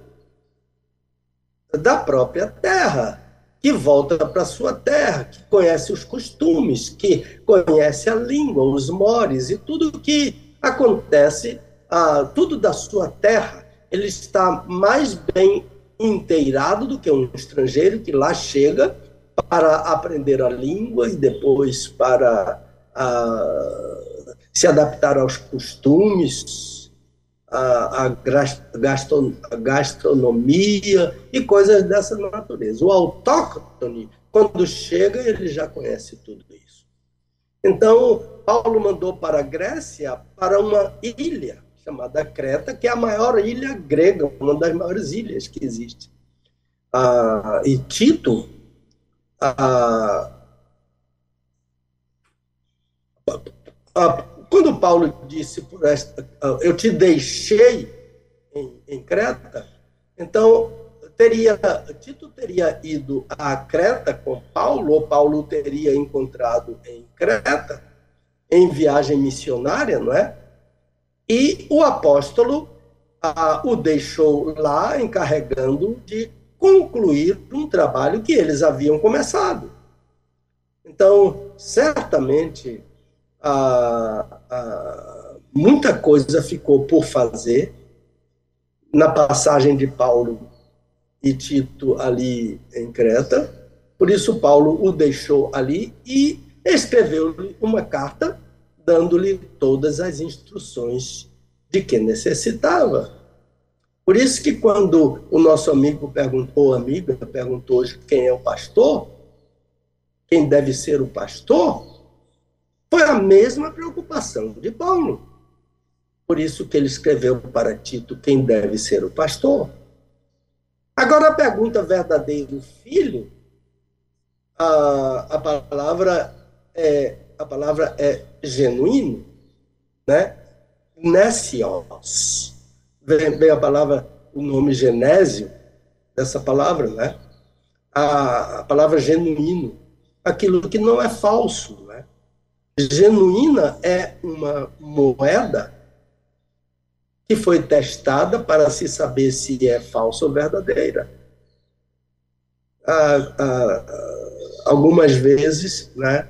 da própria terra, que volta para sua terra, que conhece os costumes, que conhece a língua, os mores e tudo que acontece, tudo da sua terra. Ele está mais bem inteirado do que um estrangeiro que lá chega para aprender a língua e depois para se adaptar aos costumes, a, a, gastronomia e coisas dessa natureza. O autóctone, quando chega, ele já conhece tudo isso. Então, Paulo mandou para a Grécia, para uma ilha chamada Creta, que é a maior ilha grega, uma das maiores ilhas que existe. Ah, e Tito, ah, quando Paulo disse esta, eu te deixei em, em Creta, então teria Tito teria ido a Creta com Paulo, ou Paulo teria encontrado em Creta, em viagem missionária, não é? E o apóstolo ah, o deixou lá, encarregando de concluir um trabalho que eles haviam começado. Então, certamente, muita coisa ficou por fazer na passagem de Paulo e Tito ali em Creta, Por isso, Paulo o deixou ali e escreveu-lhe uma carta, dando-lhe todas as instruções de que necessitava. Por isso que quando o nosso amigo perguntou, amiga, perguntou hoje quem é o pastor, quem deve ser o pastor, foi a mesma preocupação de Paulo. Por isso que ele escreveu para Tito quem deve ser o pastor. Agora a pergunta verdadeiro filho a, a palavra é a palavra é genuíno, né? Nesios. Vem, vem a palavra, o nome genésio dessa palavra, né? A, a palavra genuíno, aquilo que não é falso? Genuína é uma moeda que foi testada para se saber se é falsa ou verdadeira. Ah, ah, algumas vezes, né,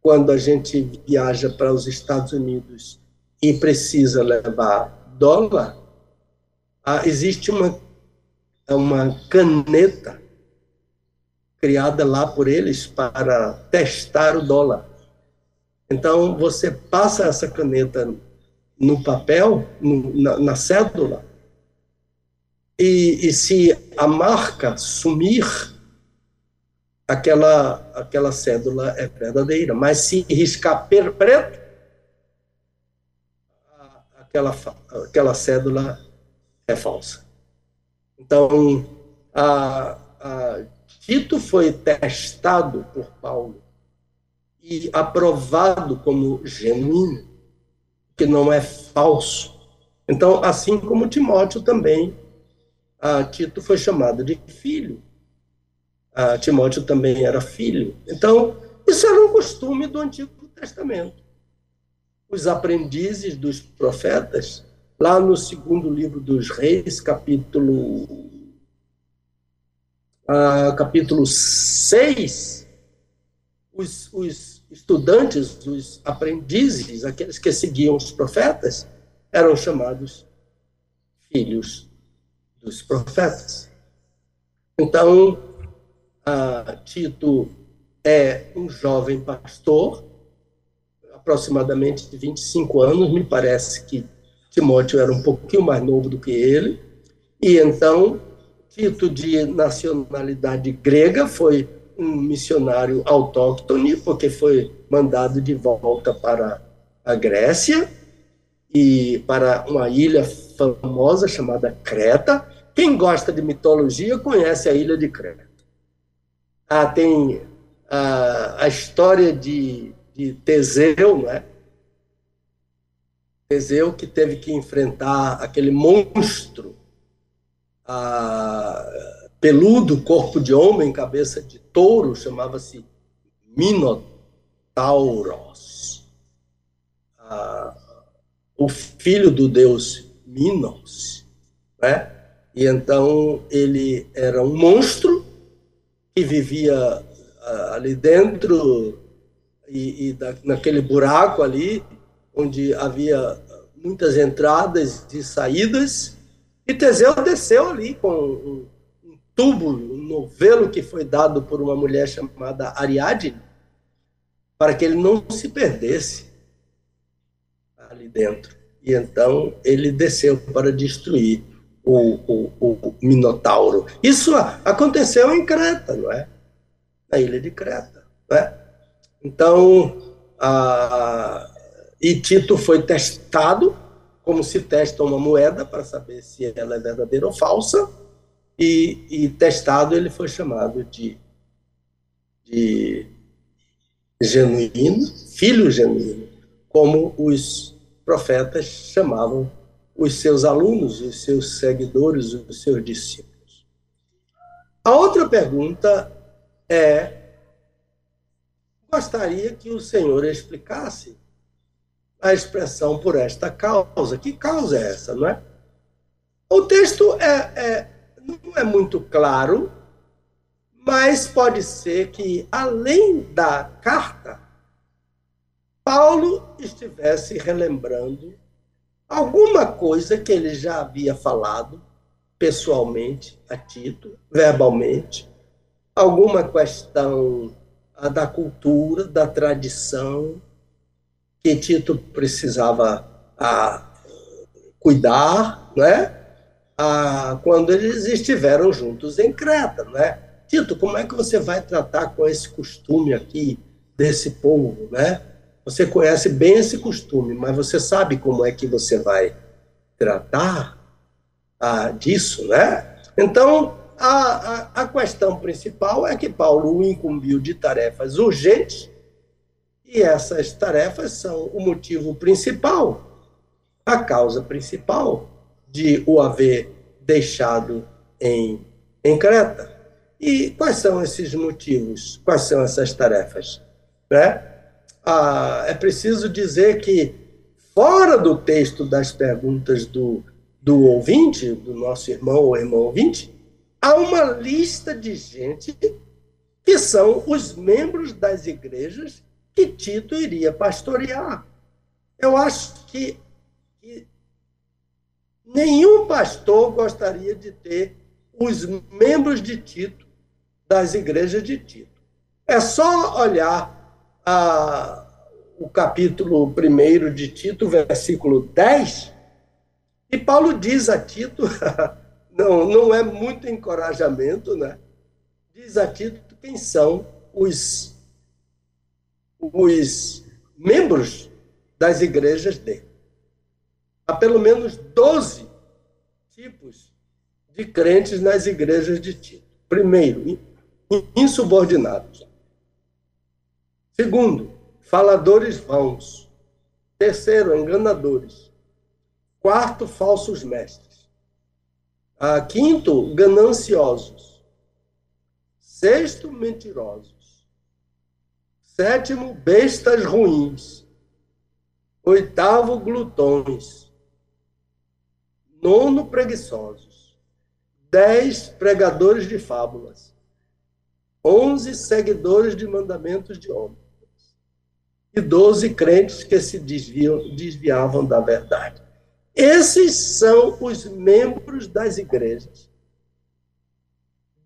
quando a gente viaja para os Estados Unidos e precisa levar dólar, ah, existe uma, uma caneta criada lá por eles para testar o dólar. Então, você passa essa caneta no papel, no, na, na, cédula, e, e se a marca sumir, aquela, aquela cédula é verdadeira. Mas se riscar preto, aquela, aquela cédula é falsa. Então, a, a Tito foi testado por Paulo e aprovado como genuíno, que não é falso. Então, assim como Timóteo também, a Tito foi chamado de filho ah, Timóteo também era filho. Então, isso era um costume do Antigo Testamento. Os aprendizes dos profetas, lá no segundo livro dos Reis, capítulo, ah, capítulo 6, os, os estudantes, os aprendizes, aqueles que seguiam os profetas, eram chamados filhos dos profetas. Então, ah, Tito é um jovem pastor, aproximadamente de 25 anos, me parece que Timóteo era um pouquinho mais novo do que ele, e então Tito, de nacionalidade grega, foi um missionário autóctone, porque foi mandado de volta para a Grécia e para uma ilha famosa chamada Creta. Quem gosta de mitologia conhece a ilha de Creta. Ah, tem a, a história de, de Teseu, né? Teseu que teve que enfrentar aquele monstro a, peludo, corpo de homem, cabeça de touro, chamava-se Minotauros. o filho do deus Minos, né? E então ele era um monstro que vivia uh, ali dentro e, e da, naquele buraco ali, onde havia muitas entradas e saídas, e Teseu desceu ali com tubo, um novelo que foi dado por uma mulher chamada Ariadne, para que ele não se perdesse ali dentro. E então ele desceu para destruir o, o, o Minotauro. Isso aconteceu em Creta, não é? Na ilha de Creta. Não é? Então, a, e Tito foi testado, como se testa uma moeda para saber se ela é verdadeira ou falsa, e, e testado ele foi chamado de, de genuíno, filho genuíno, como os profetas chamavam os seus alunos, os seus seguidores, os seus discípulos. A outra pergunta é: gostaria que o Senhor explicasse a expressão por esta causa. Que causa é essa, não é? O texto é, é, não é muito claro, mas pode ser que, além da carta, Paulo estivesse relembrando alguma coisa que ele já havia falado pessoalmente a Tito, verbalmente, alguma questão da cultura, da tradição, que Tito precisava a, cuidar, né? A, quando eles estiveram juntos em Creta, né? Tito, como é que você vai tratar com esse costume aqui desse povo, né? Você conhece bem esse costume, mas você sabe como é que você vai tratar ah, disso, né? Então, a, a, a questão principal é que Paulo o incumbiu de tarefas urgentes e essas tarefas são o motivo principal, a causa principal de o haver deixado em, em Creta. E quais são esses motivos? Quais são essas tarefas? Né? Ah, é preciso dizer que, fora do texto das perguntas do, do ouvinte, do nosso irmão ou irmão ouvinte, há uma lista de gente que são os membros das igrejas que Tito iria pastorear. Eu acho que nenhum pastor gostaria de ter os membros de Tito das igrejas de Tito. É só olhar a, o capítulo 1 de Tito, versículo 10, e Paulo diz a Tito, não, não é muito encorajamento, né? Diz a Tito quem são os os membros das igrejas dele. Há pelo menos 12 tipos de crentes nas igrejas de Tito. Primeiro, insubordinados. Segundo, faladores vãos. Terceiro, enganadores. Quarto, falsos mestres. Ah, quinto, gananciosos. Sexto, mentirosos. Sétimo, bestas ruins. Oitavo, glutões. Nono, preguiçosos. Dez, pregadores de fábulas. Onze, seguidores de mandamentos de homens. E doze, crentes que se desviam, desviavam da verdade. Esses são os membros das igrejas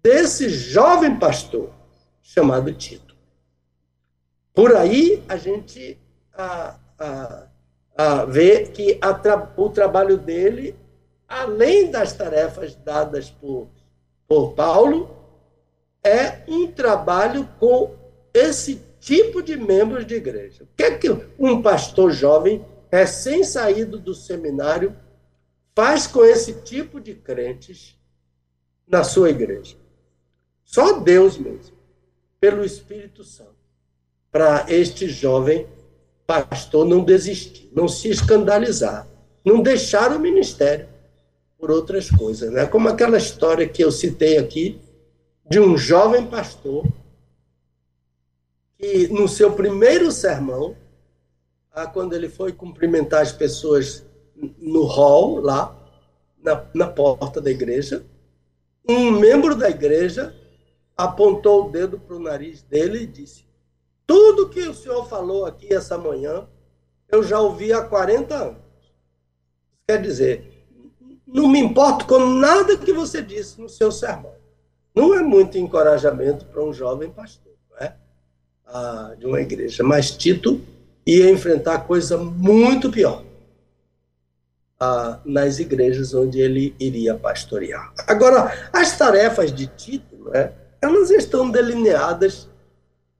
desse jovem pastor chamado Tito. Por aí a gente vê que a tra, o trabalho dele, além das tarefas dadas por, por Paulo, é um trabalho com esse tipo de membros de igreja. O que é que um pastor jovem, recém-saído do seminário, faz com esse tipo de crentes na sua igreja? Só Deus mesmo, pelo Espírito Santo para este jovem pastor não desistir, não se escandalizar, não deixar o ministério por outras coisas. Né? Como aquela história que eu citei aqui de um jovem pastor que, no seu primeiro sermão, quando ele foi cumprimentar as pessoas no hall, lá, na, na porta da igreja, um membro da igreja apontou o dedo para o nariz dele e disse: tudo que o senhor falou aqui essa manhã, eu já ouvi há 40 anos. Quer dizer, não me importo com nada que você disse no seu sermão. Não é muito encorajamento para um jovem pastor, é? Ah, de uma igreja. Mas Tito ia enfrentar coisa muito pior ah, nas igrejas onde ele iria pastorear. Agora, as tarefas de Tito, é? elas estão delineadas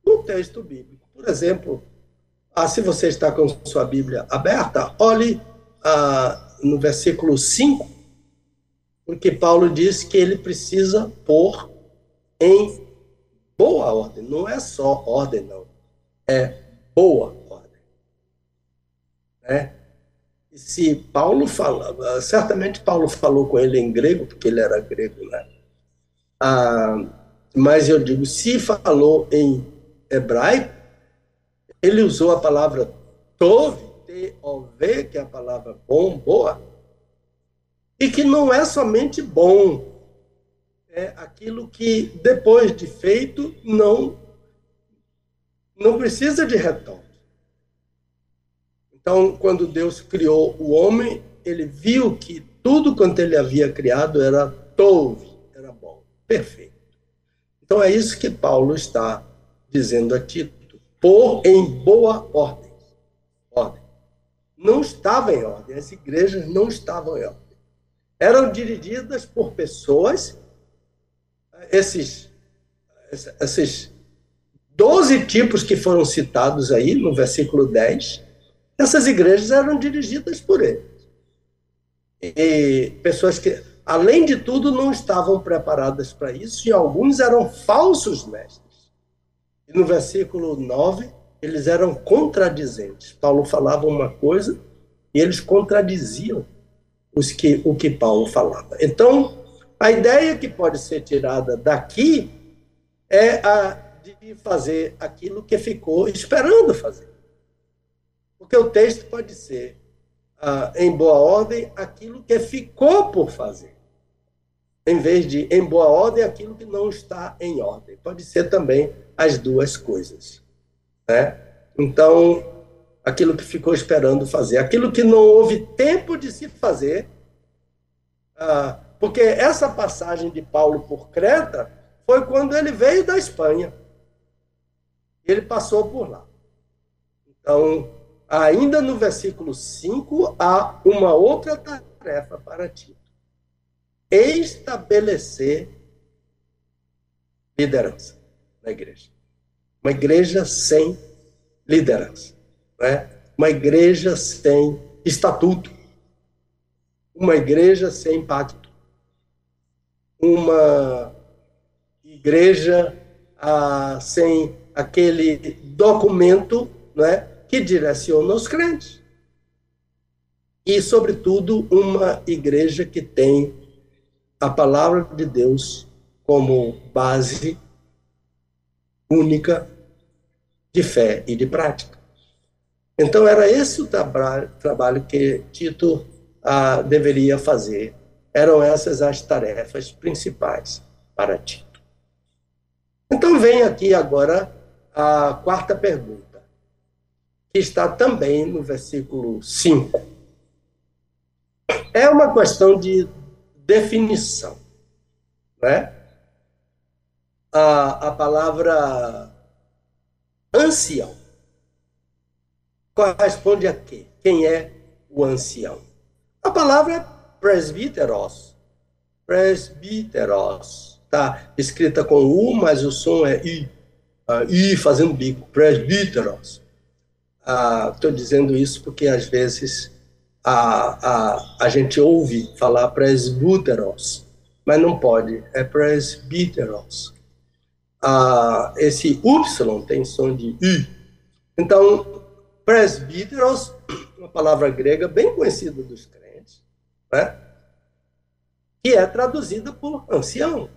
no texto bíblico. Por exemplo, ah, se você está com sua Bíblia aberta, olhe ah, no versículo 5, porque Paulo diz que ele precisa pôr em boa ordem. Não é só ordem, não. É boa ordem. Né? E se Paulo fala, certamente Paulo falou com ele em grego, porque ele era grego, né? Ah, mas eu digo, se falou em hebraico, ele usou a palavra tov, T-O-V, que é a palavra bom, boa, e que não é somente bom, é aquilo que depois de feito não não precisa de retorno. Então, quando Deus criou o homem, ele viu que tudo quanto ele havia criado era tov, era bom, perfeito. Então é isso que Paulo está dizendo a Tito. Pôr em boa ordem. Ordem. Não estava em ordem, as igrejas não estavam em ordem. Eram dirigidas por pessoas, esses, esses 12 tipos que foram citados aí no versículo 10, essas igrejas eram dirigidas por eles. E pessoas que, além de tudo, não estavam preparadas para isso, e alguns eram falsos mestres. E no versículo 9, eles eram contradizentes. Paulo falava uma coisa e eles contradiziam os que, o que Paulo falava. Então, a ideia que pode ser tirada daqui é a de fazer aquilo que ficou esperando fazer. Porque o texto pode ser, ah, em boa ordem, aquilo que ficou por fazer, em vez de, em boa ordem, aquilo que não está em ordem. Pode ser também as duas coisas. Né? Então, aquilo que ficou esperando fazer, aquilo que não houve tempo de se fazer, ah, porque essa passagem de Paulo por Creta foi quando ele veio da Espanha. Ele passou por lá. Então, ainda no versículo 5, há uma outra tarefa para Tito: estabelecer liderança na igreja. Uma igreja sem liderança. Né? Uma igreja sem estatuto. Uma igreja sem pacto. Uma igreja ah, sem aquele documento né, que direciona os crentes. E, sobretudo, uma igreja que tem a palavra de Deus como base única de fé e de prática. Então, era esse o tra trabalho que Tito ah, deveria fazer. Eram essas as tarefas principais para Tito. Então, vem aqui agora a quarta pergunta, que está também no versículo 5. É uma questão de definição. Né? A, a palavra ancião corresponde a quê? Quem é o ancião? A palavra é presbíteros. Presbíteros. Está escrita com U, mas o som é I uh, e fazendo bico, presbíteros. Estou uh, dizendo isso porque às vezes a, a, a gente ouve falar presbúteros, mas não pode, é presbíteros. Uh, esse Y tem som de I. Então, presbíteros, uma palavra grega bem conhecida dos crentes, né? que é traduzida por ancião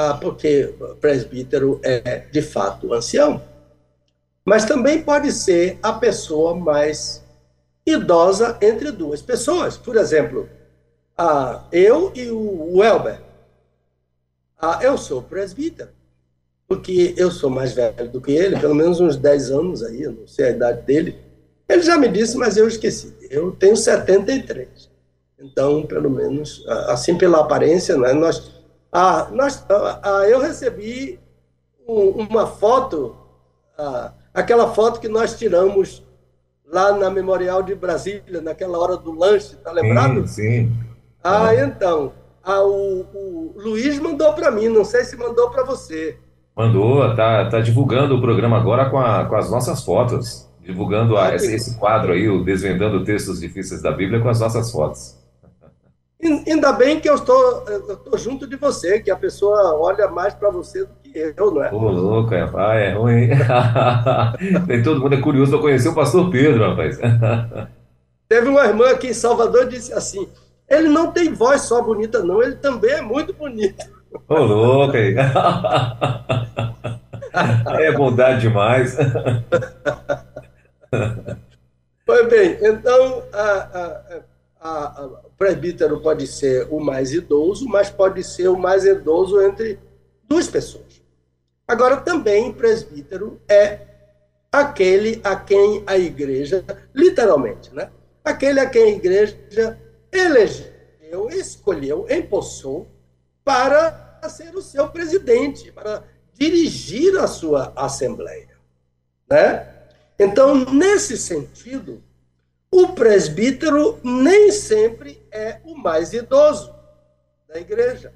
ah, porque presbítero é de fato ancião, mas também pode ser a pessoa mais idosa entre duas pessoas. Por exemplo, ah, eu e o Elber. Ah, eu sou presbítero, porque eu sou mais velho do que ele, pelo menos uns 10 anos aí, não sei a idade dele. Ele já me disse, mas eu esqueci. Eu tenho 73. Então, pelo menos, assim pela aparência, né, nós ah, nós, ah, eu recebi um, uma foto, ah, aquela foto que nós tiramos lá na Memorial de Brasília, naquela hora do lanche, tá lembrado? Sim, sim. Ah, então. Ah, o, o Luiz mandou para mim, não sei se mandou para você. Mandou, tá, tá divulgando o programa agora com, a, com as nossas fotos. Divulgando a, esse, esse quadro aí, o Desvendando Textos Difíceis da Bíblia, com as nossas fotos. Ainda bem que eu estou, eu estou junto de você, que a pessoa olha mais para você do que eu, não é? Ô, louco, rapaz, é ruim. Tem todo mundo é curioso para conhecer o pastor Pedro, rapaz. Teve uma irmã aqui em Salvador que disse assim: ele não tem voz só bonita, não, ele também é muito bonito. Ô, louco aí. É bondade demais. Pois bem, então, a, a, a, a presbítero pode ser o mais idoso, mas pode ser o mais idoso entre duas pessoas. Agora, também presbítero é aquele a quem a igreja, literalmente, né? Aquele a quem a igreja elegeu, escolheu, empossou para ser o seu presidente, para dirigir a sua assembleia, né? Então, nesse sentido, o presbítero nem sempre é o mais idoso da igreja,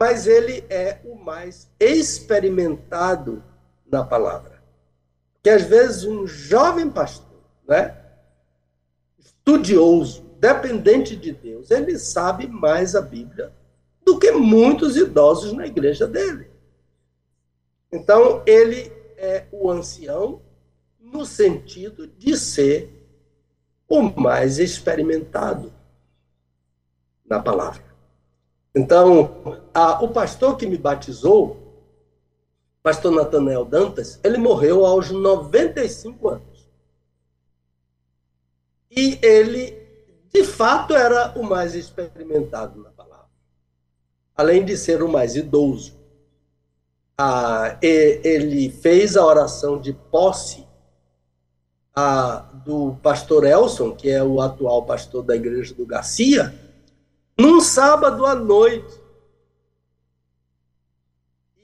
mas ele é o mais experimentado na palavra. Que às vezes um jovem pastor, né, estudioso, dependente de Deus, ele sabe mais a Bíblia do que muitos idosos na igreja dele. Então, ele é o ancião no sentido de ser o mais experimentado na palavra. Então, a, o pastor que me batizou, pastor Nathanael Dantas, ele morreu aos 95 anos. E ele, de fato, era o mais experimentado na além de ser o mais idoso. Ah, ele fez a oração de posse a, do pastor Elson, que é o atual pastor da igreja do Garcia, num sábado à noite.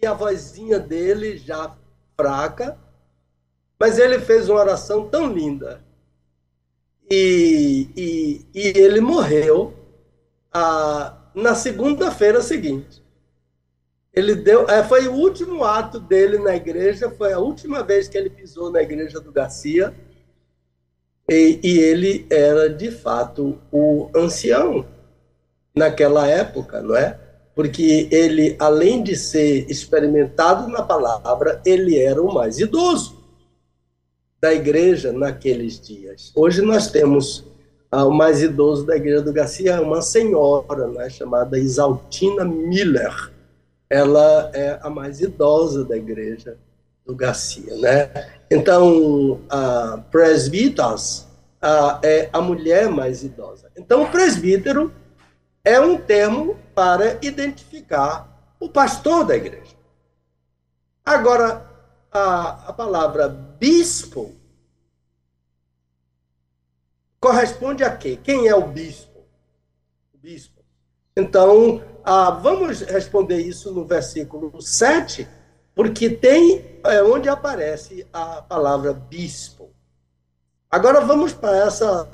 E a vozinha dele já fraca, mas ele fez uma oração tão linda. E, e, e ele morreu a, na segunda-feira seguinte. Ele deu, é, foi o último ato dele na igreja, foi a última vez que ele pisou na igreja do Garcia e, e ele era, de fato, o ancião naquela época, não é? Porque ele, além de ser experimentado na palavra, ele era o mais idoso da igreja naqueles dias. Hoje nós temos o mais idoso da igreja do Garcia, uma senhora né, chamada Isaltina Miller. Ela é a mais idosa da igreja do Garcia, né? Então, a presbitas a, é a mulher mais idosa. Então, o presbítero é um termo para identificar o pastor da igreja. Agora, a, a palavra bispo corresponde a quê? Quem é o bispo? O bispo. Então, ah, vamos responder isso no versículo 7, porque tem é, onde aparece a palavra bispo. Agora vamos para essa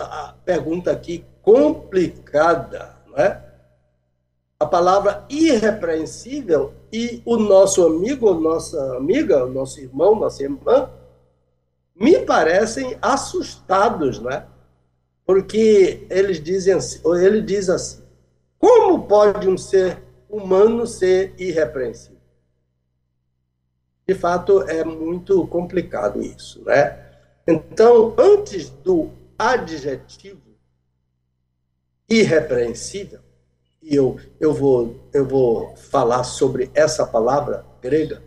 pergunta aqui complicada, não é? A palavra irrepreensível e o nosso amigo, nossa amiga, o nosso irmão, nossa irmã, me parecem assustados, não é? Porque eles dizem assim, ou ele diz assim: como pode um ser humano ser irrepreensível? De fato, é muito complicado isso, né? Então, antes do adjetivo irrepreensível, e eu, eu, vou, eu vou falar sobre essa palavra grega,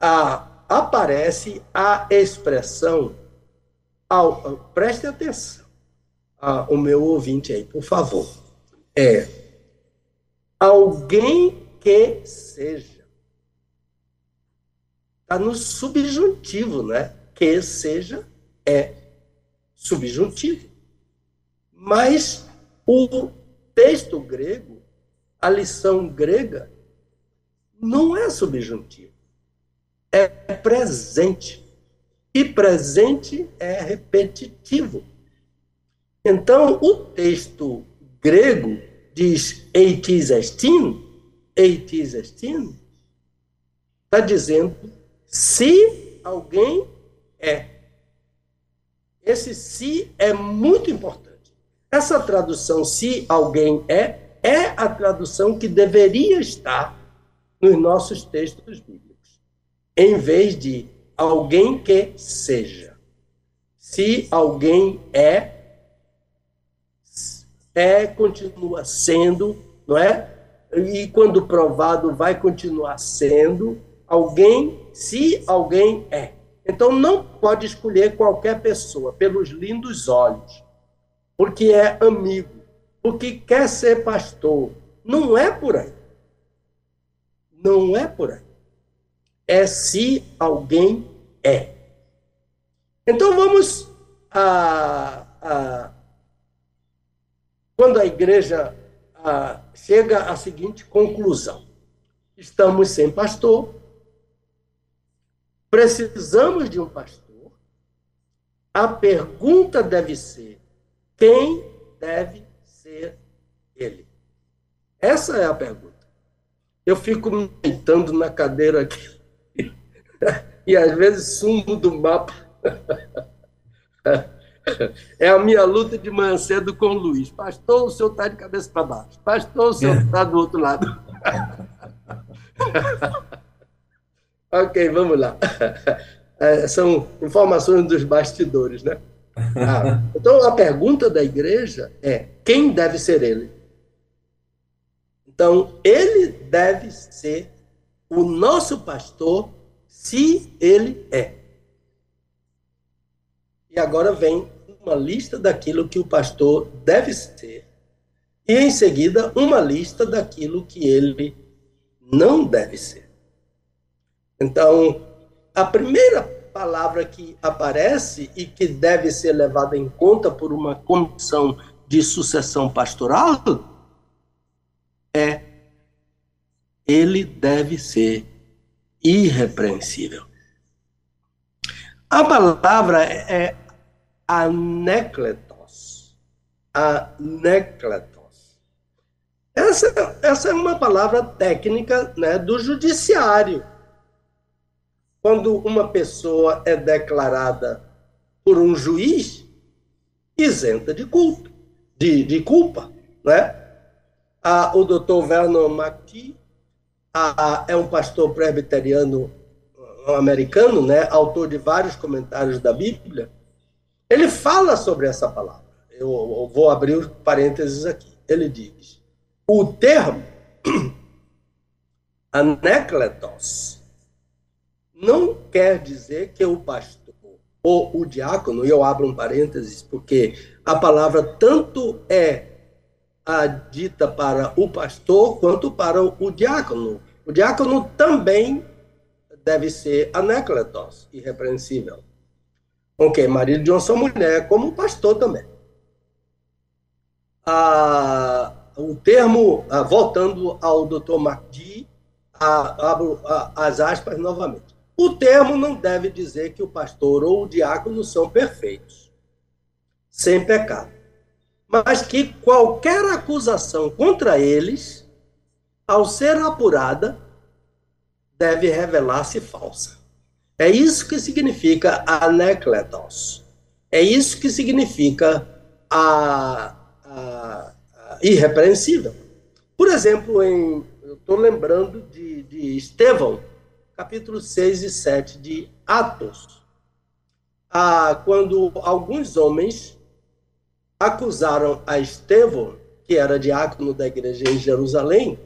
a, aparece a expressão, ao, preste atenção, a, o meu ouvinte aí, por favor, é alguém que seja. Está no subjuntivo, né? que seja é subjuntivo. Mas o texto grego, a lição grega, não é subjuntivo, é presente. E presente é repetitivo. Então, o texto grego diz eitis estin, eitis estin, está dizendo se alguém é. Esse se é muito importante. Essa tradução, se alguém é, é a tradução que deveria estar nos nossos textos bíblicos, em vez de alguém que seja. Se alguém é, é, continua sendo, não é? E quando provado, vai continuar sendo. Alguém, se alguém é. Então não pode escolher qualquer pessoa pelos lindos olhos, porque é amigo, porque quer ser pastor. Não é por aí. Não é por aí. É se alguém é. Então vamos a, a quando a igreja ah, chega à seguinte conclusão: estamos sem pastor, precisamos de um pastor. A pergunta deve ser: quem deve ser ele? Essa é a pergunta. Eu fico me deitando na cadeira aqui e às vezes sumo do mapa. É a minha luta de manhã cedo com o Luiz. Pastor, o senhor está de cabeça para baixo. Pastor, o senhor está do outro lado. ok, vamos lá. É, são informações dos bastidores, né? Ah, então, a pergunta da igreja é: quem deve ser ele? Então, ele deve ser o nosso pastor, se ele é. E agora vem uma lista daquilo que o pastor deve ser, e em seguida, uma lista daquilo que ele não deve ser. Então, a primeira palavra que aparece e que deve ser levada em conta por uma comissão de sucessão pastoral é ele deve ser irrepreensível. A palavra é anekletos. Anekletos. Essa, essa é uma palavra técnica né, do judiciário. Quando uma pessoa é declarada por um juiz isenta de culto, de, de culpa, né? Ah, o doutor Vernon McKee ah, é um pastor presbiteriano americano, né, autor de vários comentários da Bíblia, ele fala sobre essa palavra. Eu, eu vou abrir os parênteses aqui. Ele diz: o termo anecletos não quer dizer que o pastor ou o diácono, e eu abro um parênteses, porque a palavra tanto é a dita para o pastor quanto para o diácono. O diácono também deve ser anecletos, irrepreensível. Ok, marido de uma só mulher, como pastor também. Ah, o termo, ah, voltando ao Dr. MacD, ah, abro as aspas novamente. O termo não deve dizer que o pastor ou o diácono são perfeitos, sem pecado, mas que qualquer acusação contra eles, ao ser apurada, deve revelar-se falsa. É isso que significa anekletos. É isso que significa a, a, a irrepreensível. Por exemplo, em, eu estou lembrando de, de Estevão, capítulo 6 e 7 de Atos, ah, quando alguns homens acusaram a Estevão, que era diácono da igreja em Jerusalém,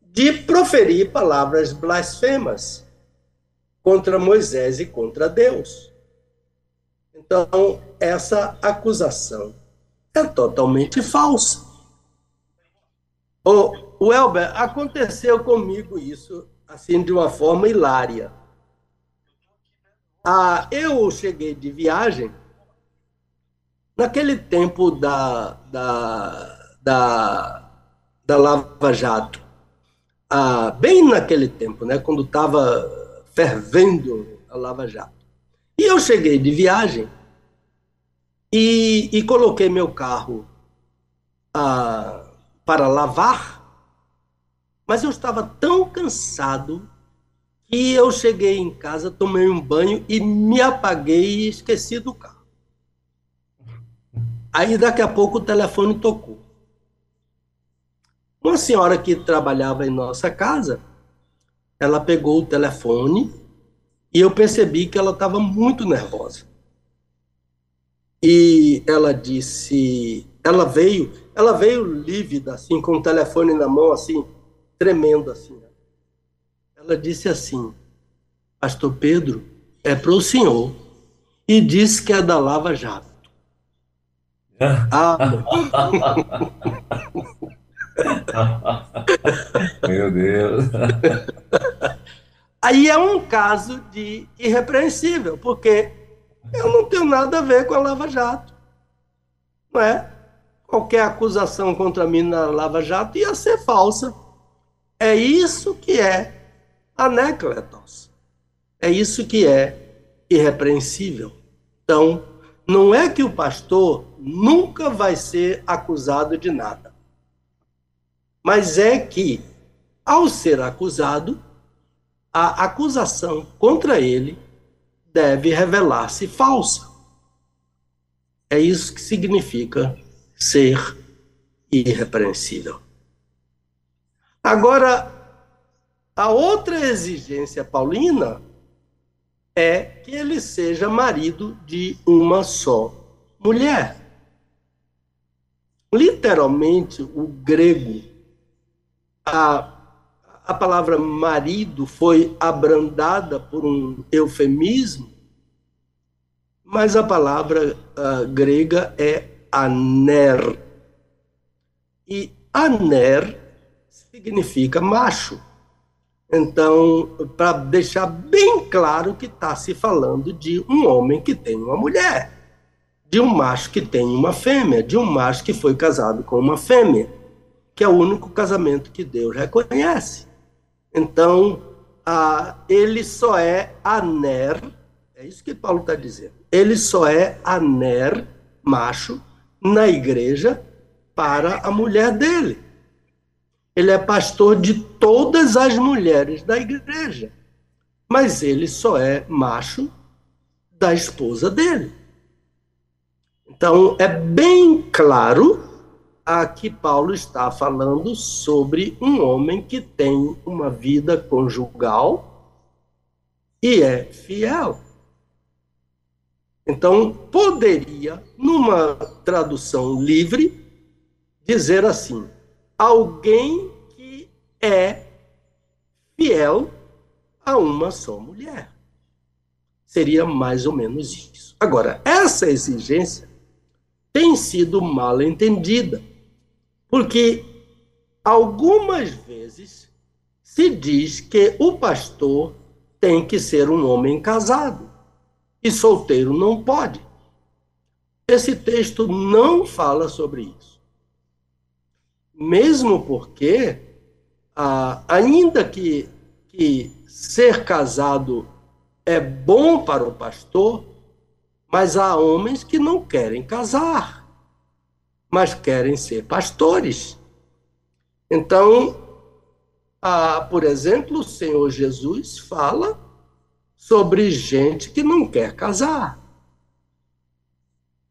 de proferir palavras blasfemas contra Moisés e contra Deus. Então, essa acusação é totalmente falsa. O, o Elber, aconteceu comigo isso assim de uma forma hilária. Ah, eu cheguei de viagem naquele tempo da, da, da, da Lava Jato. Ah, bem naquele tempo, né, quando estava fervendo a Lava Jato. E eu cheguei de viagem e, e coloquei meu carro ah, para lavar, mas eu estava tão cansado que eu cheguei em casa, tomei um banho e me apaguei e esqueci do carro. Aí daqui a pouco o telefone tocou. Uma senhora que trabalhava em nossa casa ela pegou o telefone e eu percebi que ela estava muito nervosa. E ela disse, ela veio, ela veio lívida, assim, com o telefone na mão, assim, tremendo, assim. Ela disse assim, Pastor Pedro, é para o senhor. E disse que é da Lava Jato. ah, Meu Deus. Aí é um caso de irrepreensível, porque eu não tenho nada a ver com a Lava Jato. Não é? qualquer acusação contra mim na Lava Jato ia ser falsa. É isso que é anecletos. É isso que é irrepreensível. Então, não é que o pastor nunca vai ser acusado de nada. Mas é que, ao ser acusado, a acusação contra ele deve revelar-se falsa. É isso que significa ser irrepreensível. Agora, a outra exigência paulina é que ele seja marido de uma só mulher. Literalmente, o grego, a, a palavra marido foi abrandada por um eufemismo, mas a palavra uh, grega é aner. E aner significa macho. Então, para deixar bem claro que está se falando de um homem que tem uma mulher, de um macho que tem uma fêmea, de um macho que foi casado com uma fêmea, que é o único casamento que Deus reconhece. Então, a, ele só é aner, é isso que Paulo está dizendo, ele só é aner, macho, na igreja para a mulher dele. Ele é pastor de todas as mulheres da igreja. Mas ele só é macho da esposa dele. Então, é bem claro a que Paulo está falando sobre um homem que tem uma vida conjugal e é fiel. Então, poderia, numa tradução livre, dizer assim: alguém que é fiel a uma só mulher. Seria mais ou menos isso. Agora, essa exigência tem sido mal entendida, porque algumas vezes se diz que o pastor tem que ser um homem casado e solteiro não pode. Esse texto não fala sobre isso mesmo porque, ah, ainda que, que ser casado é bom para o pastor, mas há homens que não querem casar, mas querem ser pastores. Então, ah, por exemplo, o Senhor Jesus fala sobre gente que não quer casar.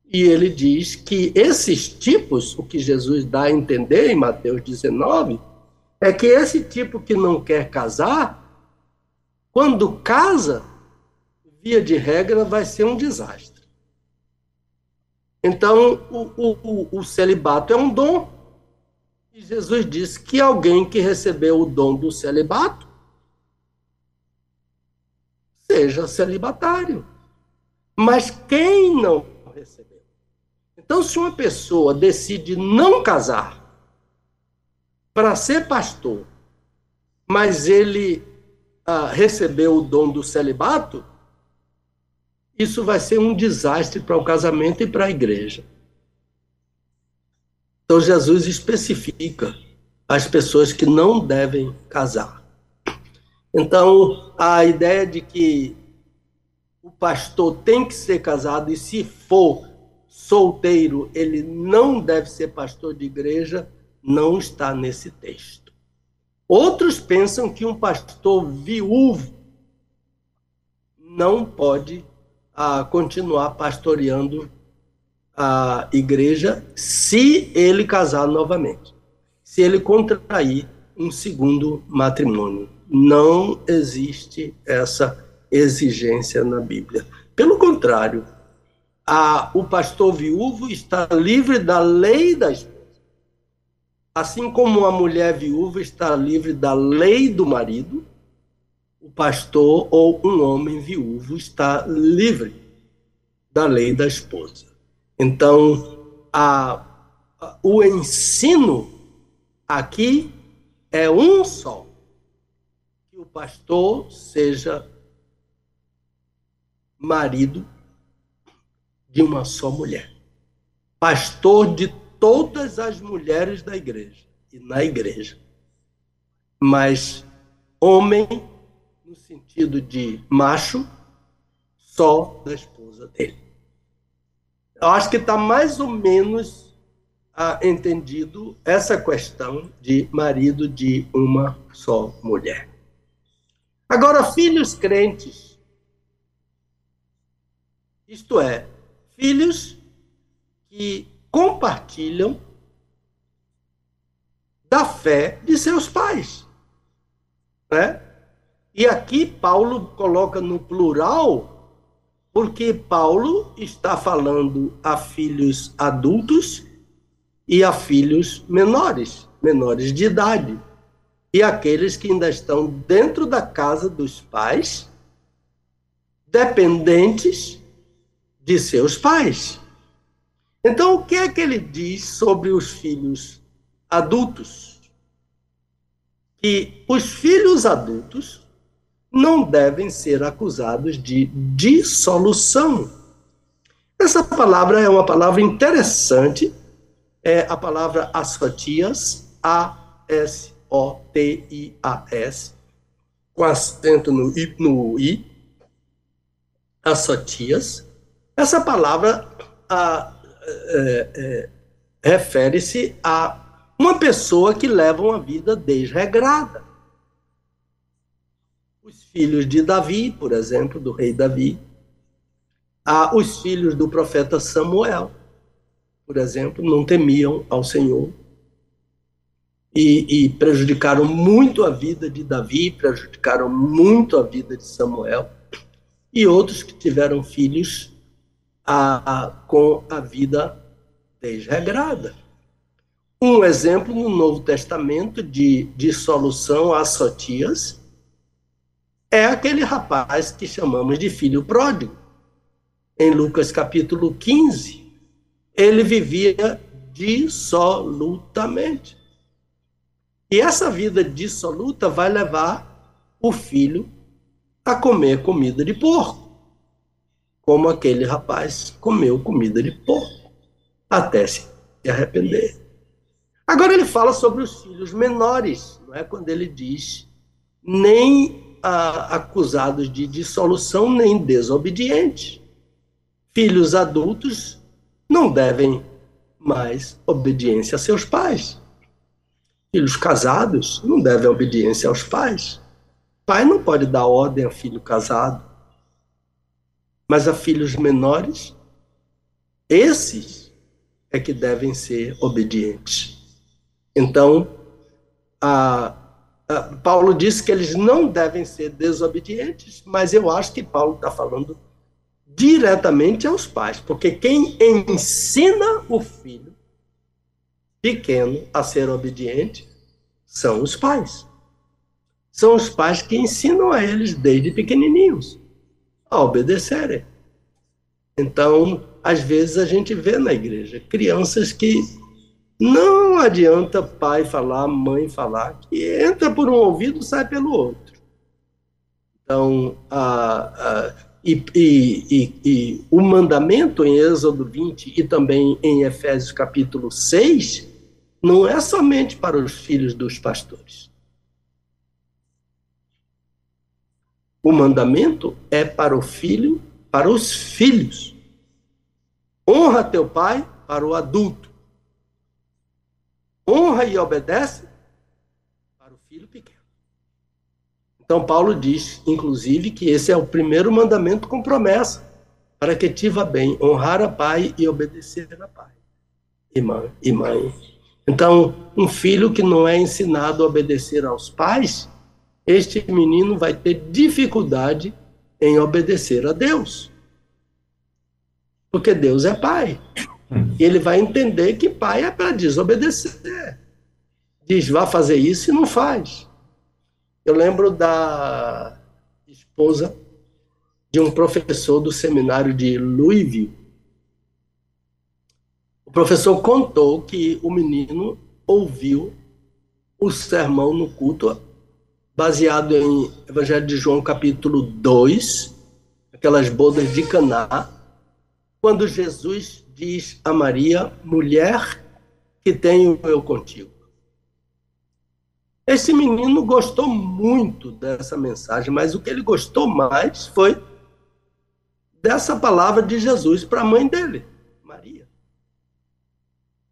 E ele diz que esses tipos, o que Jesus dá a entender em Mateus 19, é que esse tipo que não quer casar, quando casa, via de regra, vai ser um desastre. Então, o, o, o celibato é um dom. E Jesus disse que alguém que recebeu o dom do celibato seja celibatário. Mas quem não recebeu? Então, se uma pessoa decide não casar para ser pastor, mas ele ah, recebeu o dom do celibato, isso vai ser um desastre para o casamento e para a igreja. Então, Jesus especifica as pessoas que não devem casar. Então, a ideia de que o pastor tem que ser casado e, se for, solteiro, ele não deve ser pastor de igreja, não está nesse texto. Outros pensam que um pastor viúvo não pode ah, continuar pastoreando a igreja se ele casar novamente, se ele contrair um segundo matrimônio. Não existe essa exigência na Bíblia. Pelo contrário, a, o pastor viúvo está livre da lei da esposa. Assim como a mulher viúva está livre da lei do marido, o pastor ou um homem viúvo está livre da lei da esposa. Então, a, a, o ensino aqui é um só: que o pastor seja marido de uma só mulher. Pastor de todas as mulheres da igreja e na igreja. Mas homem, no sentido de macho, só da esposa dele. Eu acho que está mais ou menos ah, entendido essa questão de marido de uma só mulher. Agora, filhos crentes, isto é, filhos que compartilham da fé de seus pais. Né? E aqui Paulo coloca no plural, porque Paulo está falando a filhos adultos e a filhos menores, menores de idade, e aqueles que ainda estão dentro da casa dos pais, dependentes de seus pais. Então, o que é que ele diz sobre os filhos adultos? Que os filhos adultos não devem ser acusados de dissolução. Essa palavra é uma palavra interessante, é a palavra asfotias, A-S-O-T-I-A-S, com acento no I, no I. Essa palavra é, é, refere-se a uma pessoa que leva uma vida desregrada. Os filhos de Davi, por exemplo, do rei Davi, ah, os filhos do profeta Samuel, por exemplo, não temiam ao Senhor e, e prejudicaram muito a vida de Davi, prejudicaram muito a vida de Samuel, e outros que tiveram filhos a, a, com a vida desregrada. Um exemplo no Novo Testamento de dissolução a sotias é aquele rapaz que chamamos de filho pródigo. Em Lucas capítulo 15, ele vivia dissolutamente. E essa vida dissoluta vai levar o filho a comer comida de porco, como aquele rapaz comeu comida de porco, até se arrepender. Agora ele fala sobre os filhos menores, não é? Quando ele diz nem acusados de dissolução, nem desobedientes. Filhos adultos não devem mais obediência a seus pais. Filhos casados não devem obediência aos pais. Pai não pode dar ordem a filho casado. Mas a filhos menores, esses é que devem ser obedientes. Então, a, Paulo disse que eles não devem ser desobedientes, mas eu acho que Paulo está falando diretamente aos pais, porque quem ensina o filho pequeno a ser obediente são os pais. São os pais que ensinam a eles desde pequenininhos a obedecerem. Então, às vezes a gente vê na igreja crianças que não adianta pai falar, mãe falar, que entra por um ouvido sai pelo outro. Então, a, a e, e, e, o mandamento em Êxodo 20 e também em Efésios capítulo 6 não é somente para os filhos dos pastores. O mandamento é para o filho, para os filhos. Honra teu pai para o adulto. Honra e obedece para o filho pequeno. Então, Paulo diz, inclusive, que esse é o primeiro mandamento com promessa, para que te vá bem, honrar a pai e obedecer a pai mãe. E mãe. Então, um filho que não é ensinado a obedecer aos pais, este menino vai ter dificuldade em obedecer a Deus. Porque Deus é pai. E ele vai entender que pai é para desobedecer. Diz, vá fazer isso e não faz. Eu lembro da esposa de um professor do seminário de Louisville. O professor contou que o menino ouviu o sermão no culto, baseado em Evangelho de João, capítulo 2, aquelas bodas de Caná, quando Jesus diz a Maria: mulher, que tenho eu contigo. Esse menino gostou muito dessa mensagem, mas o que ele gostou mais foi dessa palavra de Jesus para a mãe dele, Maria.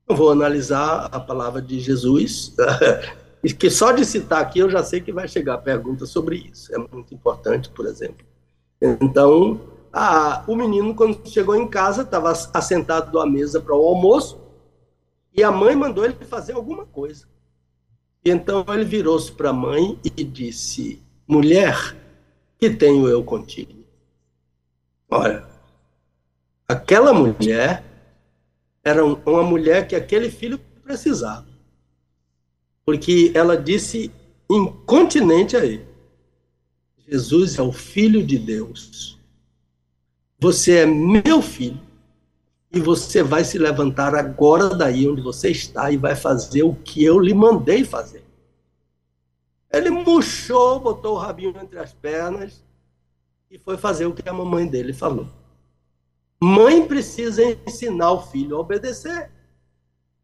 Não vou analisar a palavra de Jesus, que só de citar aqui eu já sei que vai chegar a pergunta sobre isso. É muito importante, por exemplo. Então, a, o menino, quando chegou em casa, estava assentado à mesa para o almoço, e a mãe mandou ele fazer alguma coisa. E então ele virou-se para a mãe e disse: Mulher, que tenho eu contigo? Olha, aquela mulher era uma mulher que aquele filho precisava. Porque ela disse incontinente a ele: Jesus é o filho de Deus. Você é meu filho e você vai se levantar agora daí onde você está e vai fazer o que eu lhe mandei fazer. Ele murchou, botou o rabinho entre as pernas e foi fazer o que a mamãe dele falou. Mãe precisa ensinar o filho a obedecer.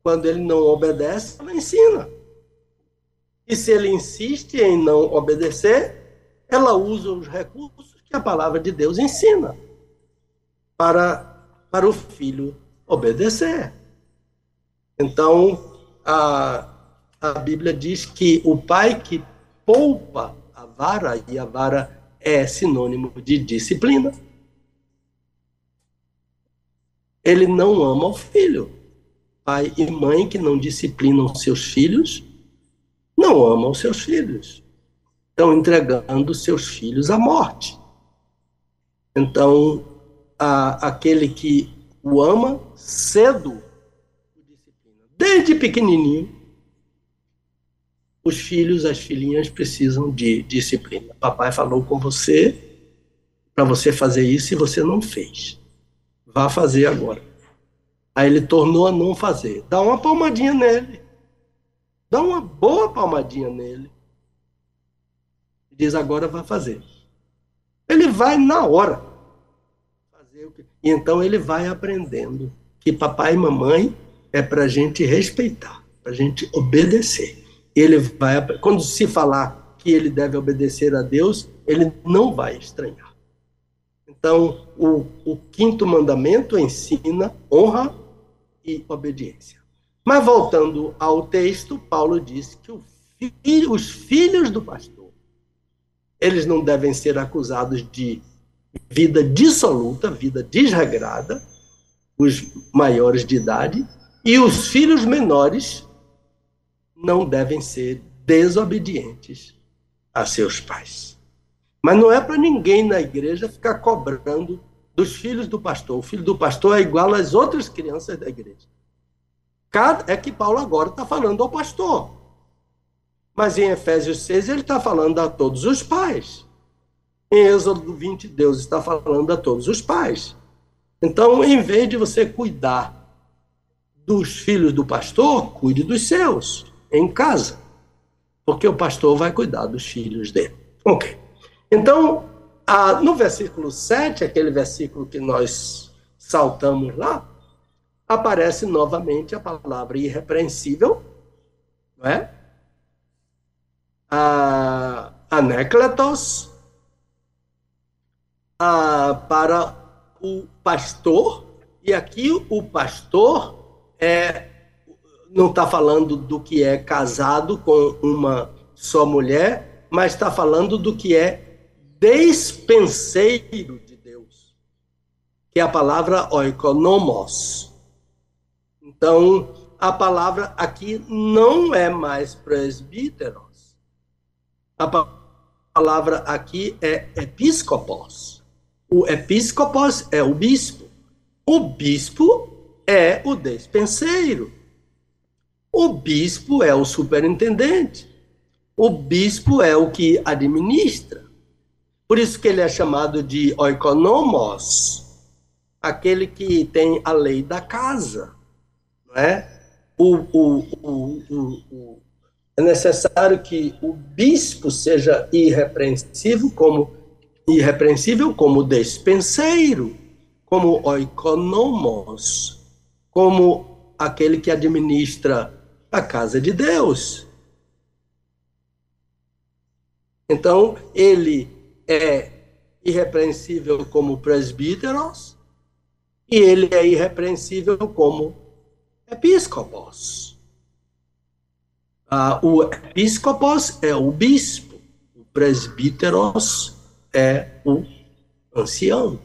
Quando ele não obedece, ela ensina. E se ele insiste em não obedecer, ela usa os recursos que a palavra de Deus ensina para para o filho obedecer. Então, a, a Bíblia diz que o pai que poupa a vara, e a vara é sinônimo de disciplina, ele não ama o filho. Pai e mãe que não disciplinam seus filhos, não amam seus filhos. Estão entregando seus filhos à morte. Então, a, aquele que o ama, cedo. Desde pequenininho, os filhos, as filhinhas precisam de disciplina. Papai falou com você para você fazer isso e você não fez. Vá fazer agora. Aí ele tornou a não fazer. Dá uma palmadinha nele. Dá uma boa palmadinha nele. Diz agora vai fazer. Ele vai na hora. E então ele vai aprendendo que papai e mamãe é para a gente respeitar, para a gente obedecer. Ele vai, quando se falar que ele deve obedecer a Deus, ele não vai estranhar. Então, o, o quinto mandamento ensina honra e obediência. Mas voltando ao texto, Paulo diz que filho, os filhos do pastor, eles não devem ser acusados de vida dissoluta, vida desregrada, os maiores de idade, e os filhos menores não devem ser desobedientes a seus pais. Mas não é para ninguém na igreja ficar cobrando dos filhos do pastor. O filho do pastor é igual às outras crianças da igreja. Cada, é que Paulo agora está falando ao pastor. Mas em Efésios 6 ele está falando a todos os pais. Em Êxodo 20, Deus está falando a todos os pais. Então, em vez de você cuidar dos filhos do pastor, cuide dos seus, em casa. Porque o pastor vai cuidar dos filhos dele. Ok. Então, a, no versículo 7, aquele versículo que nós saltamos lá, aparece novamente a palavra irrepreensível, não é? A, ah, para o pastor, e aqui o pastor é, não está falando do que é casado com uma só mulher, mas está falando do que é despenseiro de Deus, que é a palavra oikonomos. Então, a palavra aqui não é mais presbíteros. A palavra aqui é episcopos. O episcopos é o bispo. O bispo é o despenseiro. O bispo é o superintendente. O bispo é o que administra. Por isso que ele é chamado de oikonomos, aquele que tem a lei da casa. É? O, o, o, o, é necessário que o bispo seja irrepreensível, como irrepreensível como despenseiro, como oikonomos, como aquele que administra a casa de Deus. Então, ele é irrepreensível como presbíteros e ele é irrepreensível como episcopos. Ah, o episcopos é o bispo, o presbíteros é o ancião.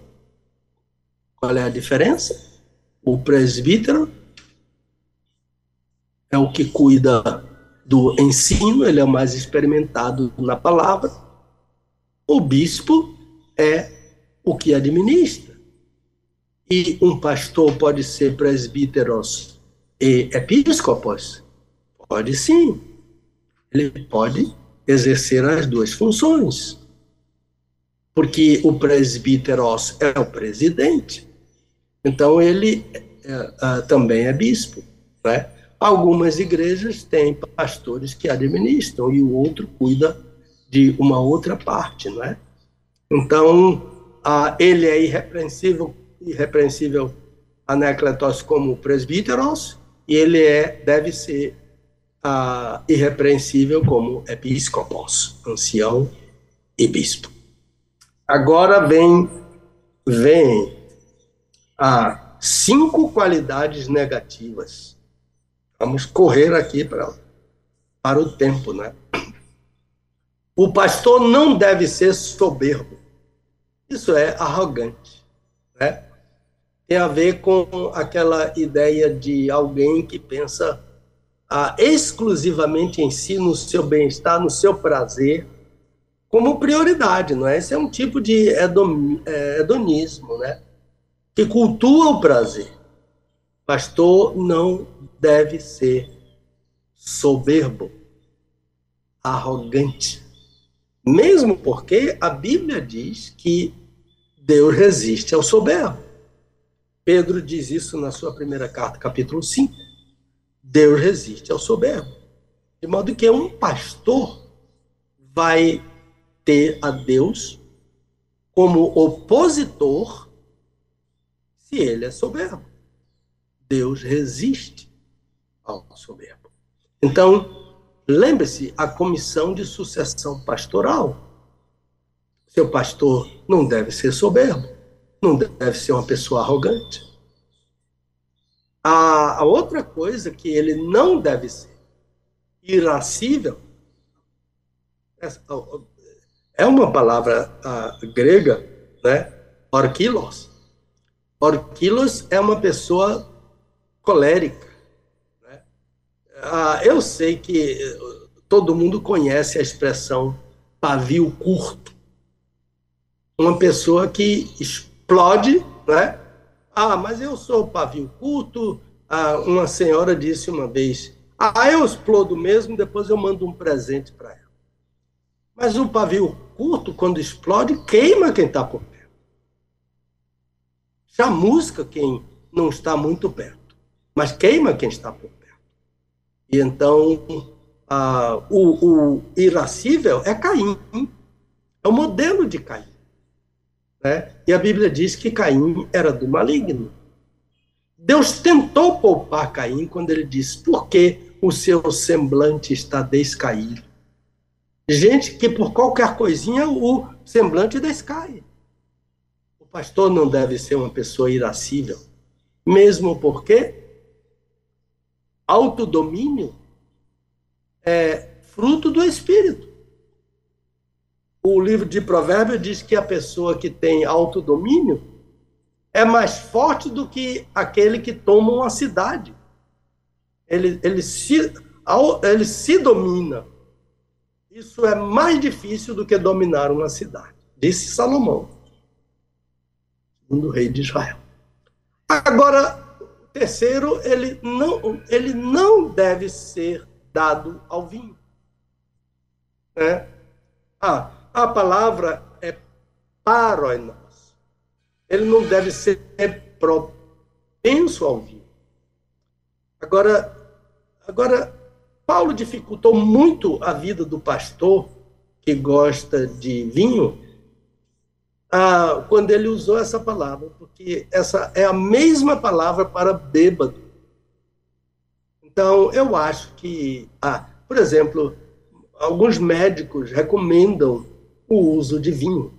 Qual é a diferença? O presbítero é o que cuida do ensino, ele é o mais experimentado na palavra. O bispo é o que administra. E um pastor pode ser presbíteros e episcopos? Pode sim. Ele pode exercer as duas funções. Porque o presbíteros é o presidente. Então ele é, é, também é bispo. Né? Algumas igrejas têm pastores que administram e o outro cuida de uma outra parte, não é? Então, ele é irrepreensível, irrepreensível anecletos como presbíteros, e ele é, deve ser irrepreensível como episcopos, ancião e bispo. Agora vem, vem a cinco qualidades negativas. Vamos correr aqui para, para o tempo, né? O pastor não deve ser soberbo. Isso é arrogante, né? Tem a ver com aquela ideia de alguém que pensa ah, exclusivamente em si, no seu bem-estar, no seu prazer, como prioridade, não é? Esse é um tipo de é, hedonismo, né? Que cultua o prazer. Pastor não deve ser soberbo, arrogante. Mesmo porque a Bíblia diz que Deus resiste ao soberbo. Pedro diz isso na sua primeira carta, capítulo 5. Deus resiste ao soberbo. De modo que um pastor vai ter a Deus como opositor se ele é soberbo. Deus resiste ao soberbo. Então, Lembre-se, a comissão de sucessão pastoral. Seu pastor não deve ser soberbo, não deve ser uma pessoa arrogante. A, a outra coisa que ele não deve ser irascível é uma palavra uh, grega, né? Orquilos. Orquilos é uma pessoa colérica ah, eu sei que eh, todo mundo conhece a expressão pavio curto. Uma pessoa que explode, né? Ah, mas eu sou pavio curto. Ah, uma senhora disse uma vez: Ah, eu explodo mesmo, depois eu mando um presente para ela. Mas o pavio curto, quando explode, queima quem está por perto. Chamusca quem não está muito perto, mas queima quem está por perto. E então, ah, o, o irascível é Caim. É o modelo de Caim. Né? E a Bíblia diz que Caim era do maligno. Deus tentou poupar Caim quando ele disse: Por que o seu semblante está descaído? Gente que por qualquer coisinha o semblante descai. O pastor não deve ser uma pessoa irascível, mesmo porque autodomínio é fruto do espírito. O livro de Provérbios diz que a pessoa que tem autodomínio é mais forte do que aquele que toma uma cidade. Ele, ele, se, ele se domina. Isso é mais difícil do que dominar uma cidade, disse Salomão, segundo rei de Israel. Agora, Terceiro, ele não, ele não deve ser dado ao vinho. Né? Ah, a palavra é paroinos. Ele não deve ser propenso ao vinho. Agora, agora, Paulo dificultou muito a vida do pastor que gosta de vinho ah, quando ele usou essa palavra, porque essa é a mesma palavra para bêbado. Então, eu acho que, ah, por exemplo, alguns médicos recomendam o uso de vinho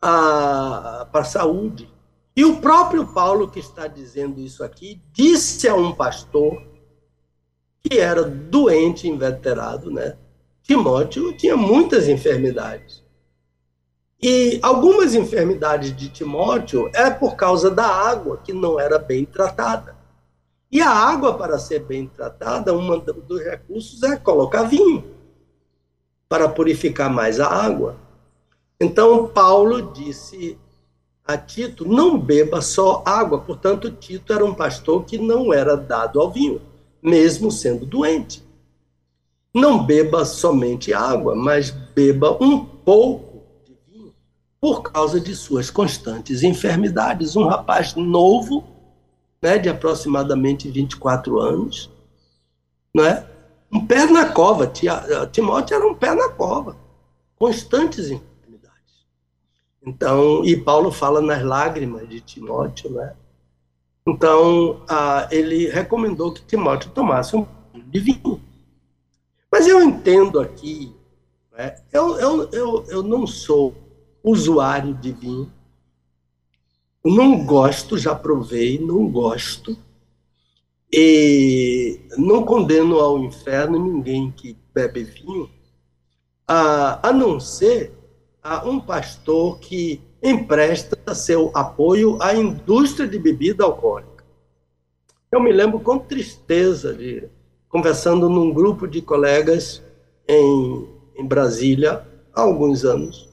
ah, para a saúde. E o próprio Paulo, que está dizendo isso aqui, disse a um pastor que era doente, inveterado, né? Timóteo tinha muitas enfermidades. E algumas enfermidades de Timóteo é por causa da água que não era bem tratada. E a água, para ser bem tratada, um dos recursos é colocar vinho para purificar mais a água. Então, Paulo disse a Tito: não beba só água. Portanto, Tito era um pastor que não era dado ao vinho, mesmo sendo doente. Não beba somente água, mas beba um pouco de vinho, por causa de suas constantes enfermidades. Um rapaz novo, né, de aproximadamente 24 anos, né, um pé na cova. Timóteo era um pé na cova, constantes enfermidades. Então, e Paulo fala nas lágrimas de Timóteo, né? Então, ah, ele recomendou que Timóteo tomasse um de vinho. Mas eu entendo aqui, né? eu, eu, eu, eu não sou usuário de vinho, não gosto, já provei, não gosto, e não condeno ao inferno ninguém que bebe vinho, a, a não ser a um pastor que empresta seu apoio à indústria de bebida alcoólica. Eu me lembro com tristeza de conversando num grupo de colegas em, em Brasília há alguns anos.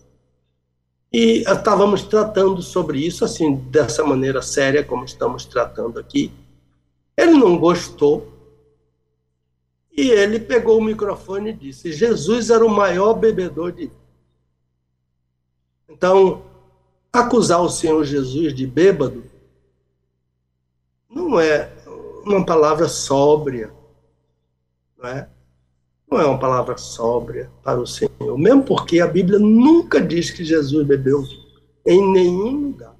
E estávamos tratando sobre isso assim, dessa maneira séria como estamos tratando aqui. Ele não gostou. E ele pegou o microfone e disse: Jesus era o maior bebedor de então, acusar o Senhor Jesus de bêbado não é uma palavra sóbria, não é? Não é uma palavra sóbria para o Senhor, mesmo porque a Bíblia nunca diz que Jesus bebeu em nenhum lugar.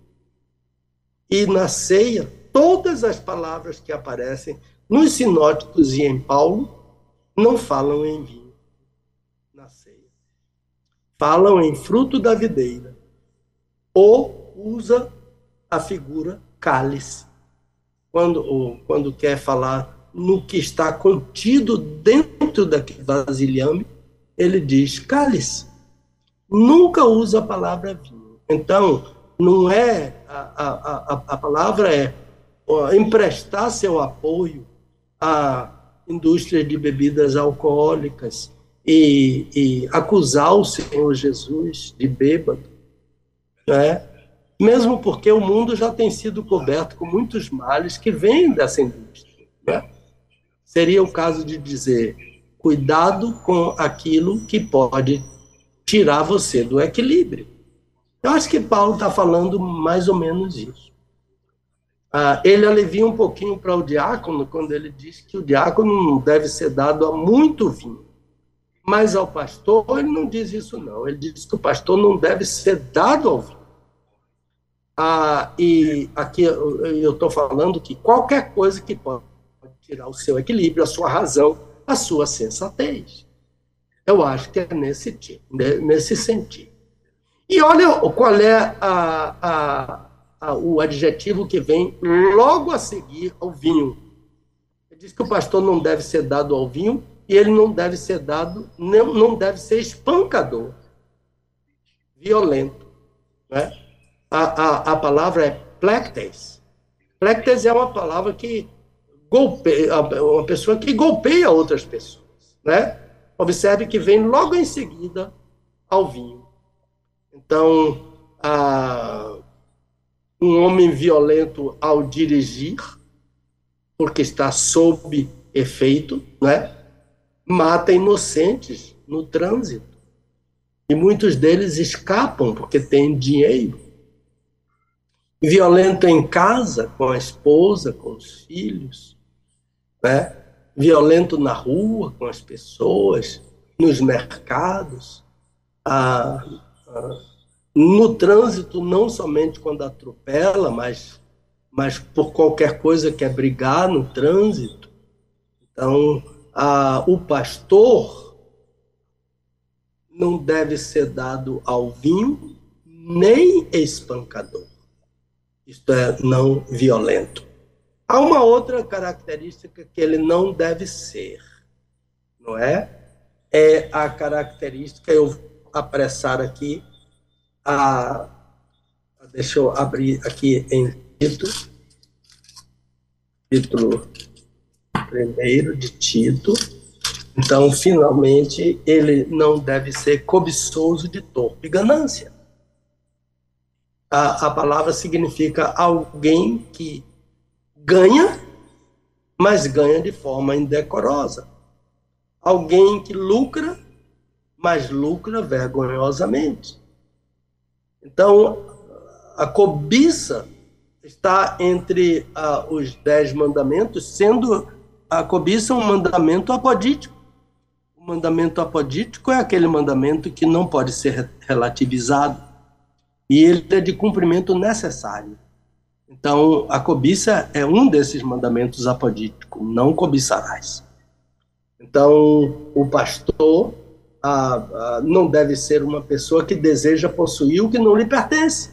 E na ceia, todas as palavras que aparecem nos sinóticos e em Paulo não falam em vinho falam em fruto da videira, ou usa a figura cálice, quando, quando quer falar no que está contido dentro daquele vasilhame, ele diz cálice. Nunca usa a palavra vinho. Então, não é, a, a, a, a palavra é emprestar seu apoio à indústria de bebidas alcoólicas, e, e acusar o Senhor Jesus de bêbado, né? mesmo porque o mundo já tem sido coberto com muitos males que vêm dessa indústria. Né? Seria o caso de dizer: cuidado com aquilo que pode tirar você do equilíbrio. Eu acho que Paulo está falando mais ou menos isso. Ah, ele alivia um pouquinho para o diácono quando ele diz que o diácono não deve ser dado a muito vinho. Mas ao pastor, ele não diz isso, não. Ele diz que o pastor não deve ser dado ao vinho. Ah, e aqui eu estou falando que qualquer coisa que pode tirar o seu equilíbrio, a sua razão, a sua sensatez. Eu acho que é nesse, tipo, nesse sentido. E olha qual é a, a, a, o adjetivo que vem logo a seguir ao vinho. Ele diz que o pastor não deve ser dado ao vinho, e ele não deve ser dado, não, não deve ser espancador, violento. Né? A, a, a palavra é plectes. Plectes é uma palavra que golpeia, uma pessoa que golpeia outras pessoas. Né? Observe que vem logo em seguida ao vinho. Então, a, um homem violento ao dirigir, porque está sob efeito, né? Mata inocentes no trânsito. E muitos deles escapam porque têm dinheiro. Violento em casa, com a esposa, com os filhos. Né? Violento na rua, com as pessoas, nos mercados. Ah, ah, no trânsito, não somente quando atropela, mas, mas por qualquer coisa que é brigar no trânsito Então, a, o pastor não deve ser dado ao vinho nem espancador. Isto é, não violento. Há uma outra característica que ele não deve ser, não é? É a característica, eu vou apressar aqui, a, deixa eu abrir aqui em Tito, título primeiro de Tito. Então, finalmente, ele não deve ser cobiçoso de torpe ganância. A, a palavra significa alguém que ganha, mas ganha de forma indecorosa. Alguém que lucra, mas lucra vergonhosamente. Então, a cobiça está entre uh, os dez mandamentos, sendo a cobiça um mandamento apodítico. O mandamento apodítico é aquele mandamento que não pode ser relativizado e ele é de cumprimento necessário. Então, a cobiça é um desses mandamentos apodíticos, não cobiçarás. Então, o pastor não deve ser uma pessoa que deseja possuir o que não lhe pertence.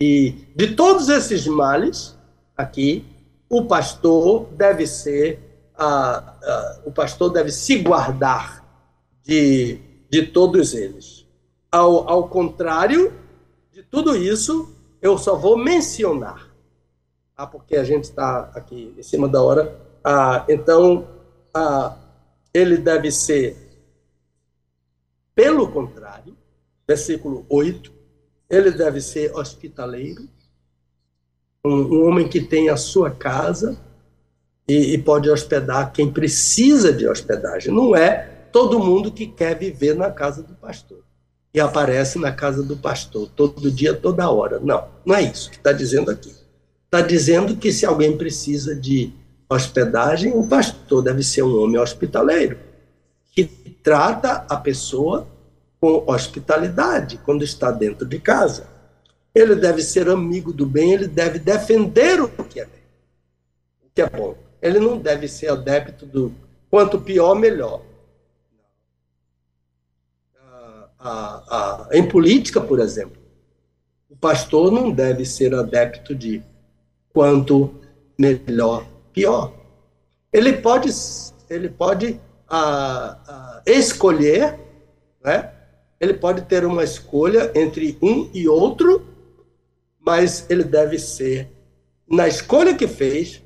E de todos esses males, aqui, o pastor deve ser, o pastor deve se guardar de, de todos eles. Ao, ao contrário de tudo isso, eu só vou mencionar, ah, porque a gente está aqui em cima da hora. Ah, então, ah, ele deve ser, pelo contrário, versículo 8, ele deve ser hospitaleiro, um, um homem que tem a sua casa e, e pode hospedar quem precisa de hospedagem. Não é todo mundo que quer viver na casa do pastor e aparece na casa do pastor todo dia, toda hora. Não, não é isso que está dizendo aqui. Está dizendo que se alguém precisa de hospedagem, o pastor deve ser um homem hospitaleiro, que trata a pessoa com hospitalidade quando está dentro de casa. Ele deve ser amigo do bem, ele deve defender o que é bem, o que é bom. Ele não deve ser adepto do quanto pior, melhor. em política, por exemplo, o pastor não deve ser adepto de quanto melhor, pior. Ele pode, ele pode ah, ah, escolher, né? ele pode ter uma escolha entre um e outro, mas ele deve ser, na escolha que fez,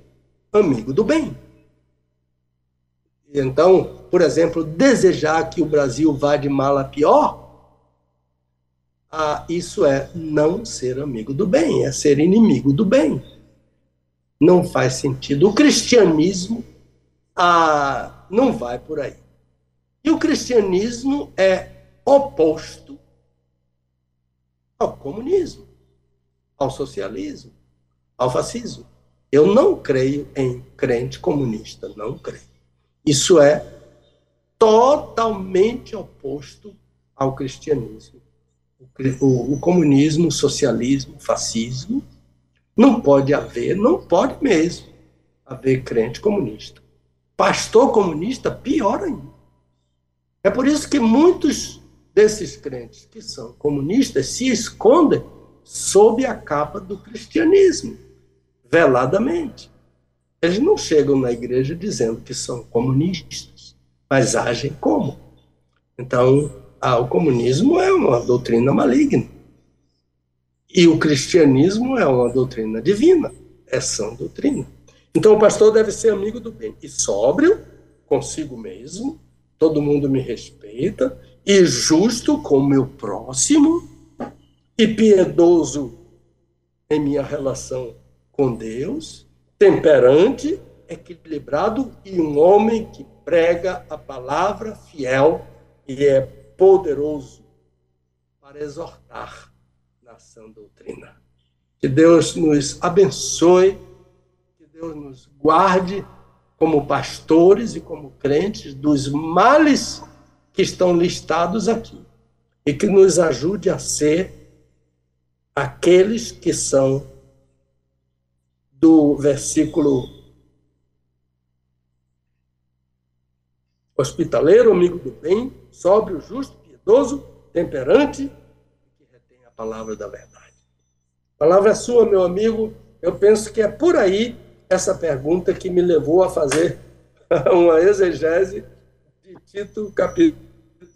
amigo do bem. Então, por exemplo, desejar que o Brasil vá de mal a pior, ah, isso é não ser amigo do bem, é ser inimigo do bem. Não faz sentido. O cristianismo ah, não vai por aí. E o cristianismo é oposto ao comunismo, ao socialismo, ao fascismo. Eu não creio em crente comunista, não creio. Isso é totalmente oposto ao cristianismo. O, o, comunismo, socialismo, fascismo, não pode haver, não pode mesmo haver crente comunista. Pastor comunista, pior ainda. É por isso que muitos desses crentes que são comunistas se escondem sob a capa do cristianismo, veladamente. Eles não chegam na igreja dizendo que são comunistas, mas agem como. Então, ah, o comunismo é uma doutrina maligna. E o cristianismo é uma doutrina divina, é sã doutrina. Então, o pastor deve ser amigo do bem e sóbrio consigo mesmo, todo mundo me respeita, e justo com o meu próximo, e piedoso em minha relação com Deus, temperante, equilibrado e um homem que prega a palavra fiel e é poderoso para exortar na sã doutrina. Que Deus nos abençoe, que Deus nos guarde como pastores e como crentes dos males que estão listados aqui e que nos ajude a ser aqueles que são do versículo hospitaleiro, amigo do bem, sóbrio, justo, piedoso, temperante, que retém a palavra da verdade. Palavra é sua, meu amigo. Eu penso que é por aí essa pergunta que me levou a fazer uma exegese de Tito, capítulo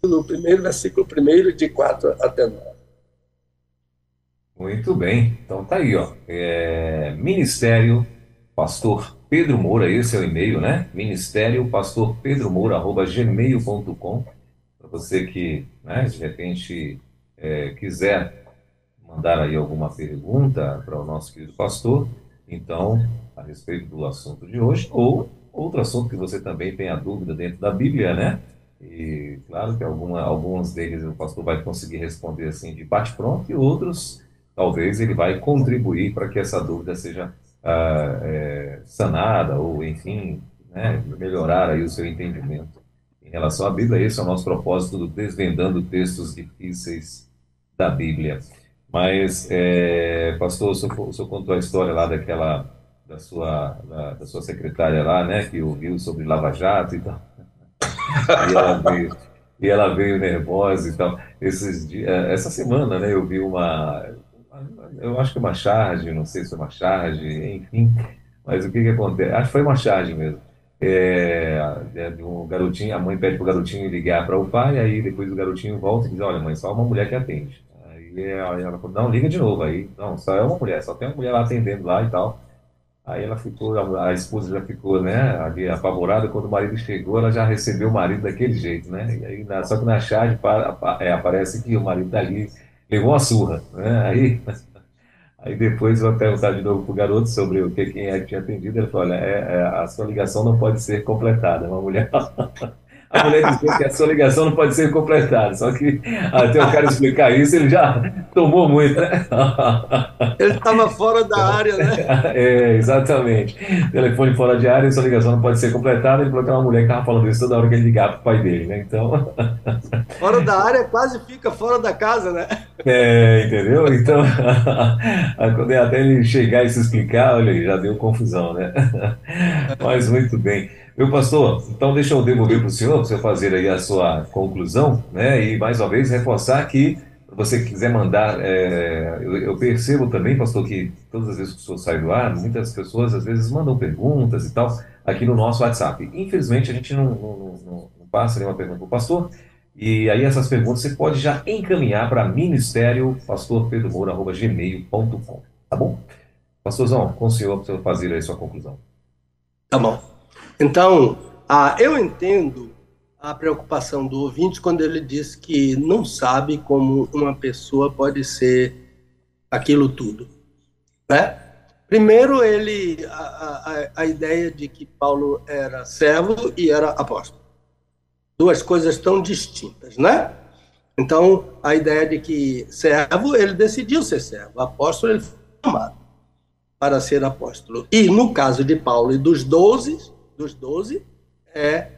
1, versículo 1, de 4 até 9. Muito bem. Então tá aí, ó. É, Ministério Pastor Pedro Moura, esse é o e-mail, né? Ministério Pastor Pedro Moura, arroba gmail.com. Para você que, né, de repente, é, quiser mandar aí alguma pergunta para o nosso querido pastor, então, a respeito do assunto de hoje, ou outro assunto que você também tenha dúvida dentro da Bíblia, né? E claro que alguma, alguns deles o pastor vai conseguir responder assim de bate-pronto, e outros, talvez, ele vai contribuir para que essa dúvida seja ah, é, sanada, ou enfim, né, melhorar aí o seu entendimento em relação à Bíblia. Esse é o nosso propósito do Desvendando Textos Difíceis da Bíblia. Mas, é, pastor, o senhor, o senhor, contou a história lá daquela, da sua, da, da, sua secretária lá, né, que ouviu sobre Lava Jato e tal. e, ela veio, e ela veio nervosa e tal. Esses dias, é, essa semana, né, eu vi uma, eu acho que uma charge, não sei se é uma charge, enfim, mas o que que acontece? Acho que foi uma charge mesmo. É, é, um garotinho, a mãe pede para o garotinho ligar para o pai, aí depois o garotinho volta e diz, olha mãe, só uma mulher que atende. E ela falou, não, liga de novo. Aí, não, só é uma mulher, só tem uma mulher lá atendendo lá e tal. Aí ela ficou, a, esposa já ficou, né, ali apavorada. Quando o marido chegou, ela já recebeu o marido daquele jeito, né? Aí, só que na charge é, aparece que o marido dali levou uma surra, né? Aí, aí depois eu perguntar de novo pro garoto sobre o que quem é que tinha atendido. Ele falou, olha, é, é, a sua ligação não pode ser completada. Uma mulher a mulher dizia que a sua ligação não pode ser completada. Só que até o cara explicar isso, ele já tomou muito, né? Ele estava fora da área, né? É, exatamente. Telefone fora de área, sua ligação não pode ser completada. Ele falou que uma mulher que estava falando isso toda hora que ele ligava para o pai dele, né? Então. Fora da área quase fica fora da casa, né? É, entendeu? Então, quando até ele chegar e se explicar, olha aí, já deu confusão, né? Mas muito bem. Meu pastor, então deixa eu devolver para o senhor, para o senhor fazer aí a sua conclusão, né? E mais uma vez reforçar que, você quiser mandar, é, eu, eu, percebo também, pastor, que todas as vezes que o senhor sai do ar, muitas pessoas às vezes mandam perguntas e tal aqui no nosso WhatsApp. Infelizmente a gente não, não, não, não passa nenhuma pergunta para o pastor, e aí essas perguntas você pode já encaminhar para ministério pastorpedromoura.gmail.com, tá bom? Pastorzão, com o senhor para o senhor fazer aí sua conclusão. Tá bom. Então, ah, eu entendo a preocupação do ouvinte quando ele diz que não sabe como uma pessoa pode ser aquilo tudo. Né? Primeiro, ele a, a, a ideia de que Paulo era servo e era apóstolo. Duas coisas tão distintas, né? Então, a ideia de que servo, ele decidiu ser servo. Apóstolo, ele foi chamado para ser apóstolo. E no caso de Paulo e dos doze, dos doze é,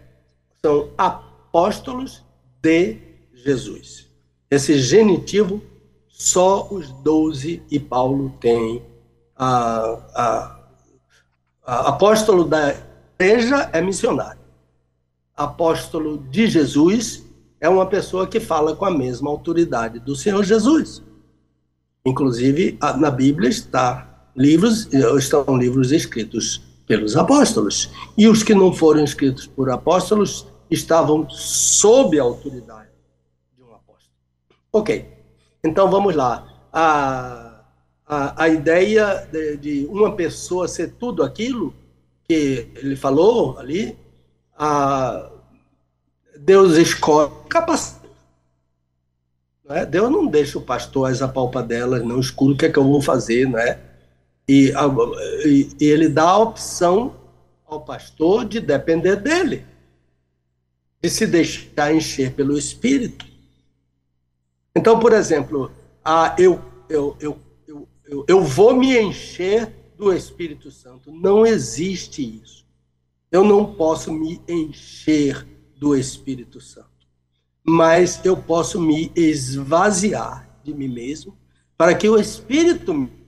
são apóstolos de Jesus. Esse genitivo, só os doze e Paulo tem. A, apóstolo da igreja é missionário. Apóstolo de Jesus é uma pessoa que fala com a mesma autoridade do Senhor Jesus. Inclusive, na Bíblia está livros, estão livros escritos pelos apóstolos. E os que não foram escritos por apóstolos estavam sob a autoridade de um apóstolo. Ok, então vamos lá. A, a, a ideia de, de, uma pessoa ser tudo aquilo que ele falou ali, a, Deus escolhe capacidade. Não é? Deus não deixa o pastor as apalpadelas, não escuro o que é que eu vou fazer, não é? E, e, e ele dá a opção ao pastor de depender dele, de se deixar encher pelo Espírito. Então, por exemplo, eu, eu, eu, eu, eu, eu vou me encher do Espírito Santo. Não existe isso. Eu não posso me encher do Espírito Santo. Mas eu posso me esvaziar de mim mesmo para que o Espírito me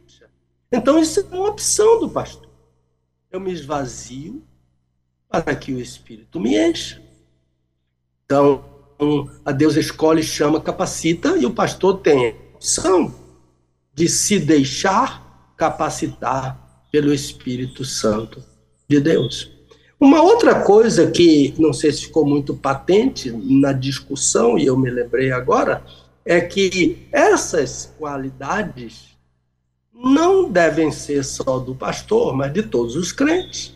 então, isso é uma opção do pastor. Eu me esvazio para que o Espírito me encha. Então, a Deus escolhe, chama, capacita, e o pastor tem a opção de se deixar capacitar pelo Espírito Santo de Deus. Uma outra coisa que não sei se ficou muito patente na discussão, e eu me lembrei agora, é que essas qualidades não devem ser só do pastor, mas de todos os crentes.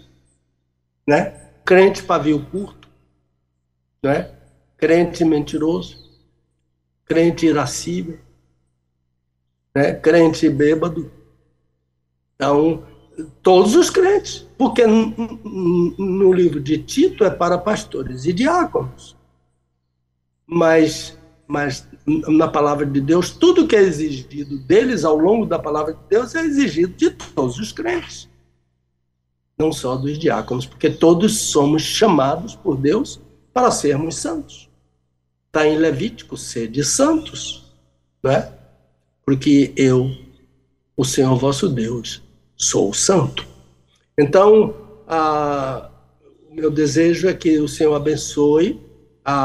Né? Crente pavio curto, né? crente mentiroso, crente irascível, né? crente bêbado. Então, todos os crentes, porque no livro de Tito é para pastores e diáconos. Mas, mas na palavra de Deus, tudo que é exigido deles ao longo da palavra de Deus é exigido de todos os crentes. Não só dos diáconos, porque todos somos chamados por Deus para sermos santos. Está em Levítico, sede santos, não é? Porque eu, o Senhor vosso Deus, sou santo. Então, o meu desejo é que o Senhor abençoe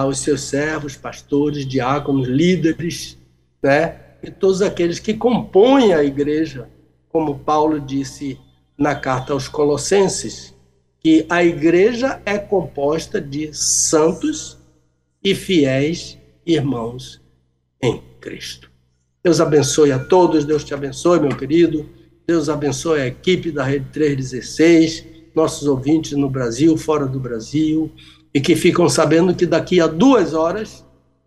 os seus servos, pastores, diáconos, líderes, né? E todos aqueles que compõem a igreja, como Paulo disse na carta aos Colossenses, que a igreja é composta de santos e fiéis irmãos em Cristo. Deus abençoe a todos, Deus te abençoe, meu querido. Deus abençoe a equipe da Rede 316, nossos ouvintes no Brasil, fora do Brasil, e que ficam sabendo que daqui a duas horas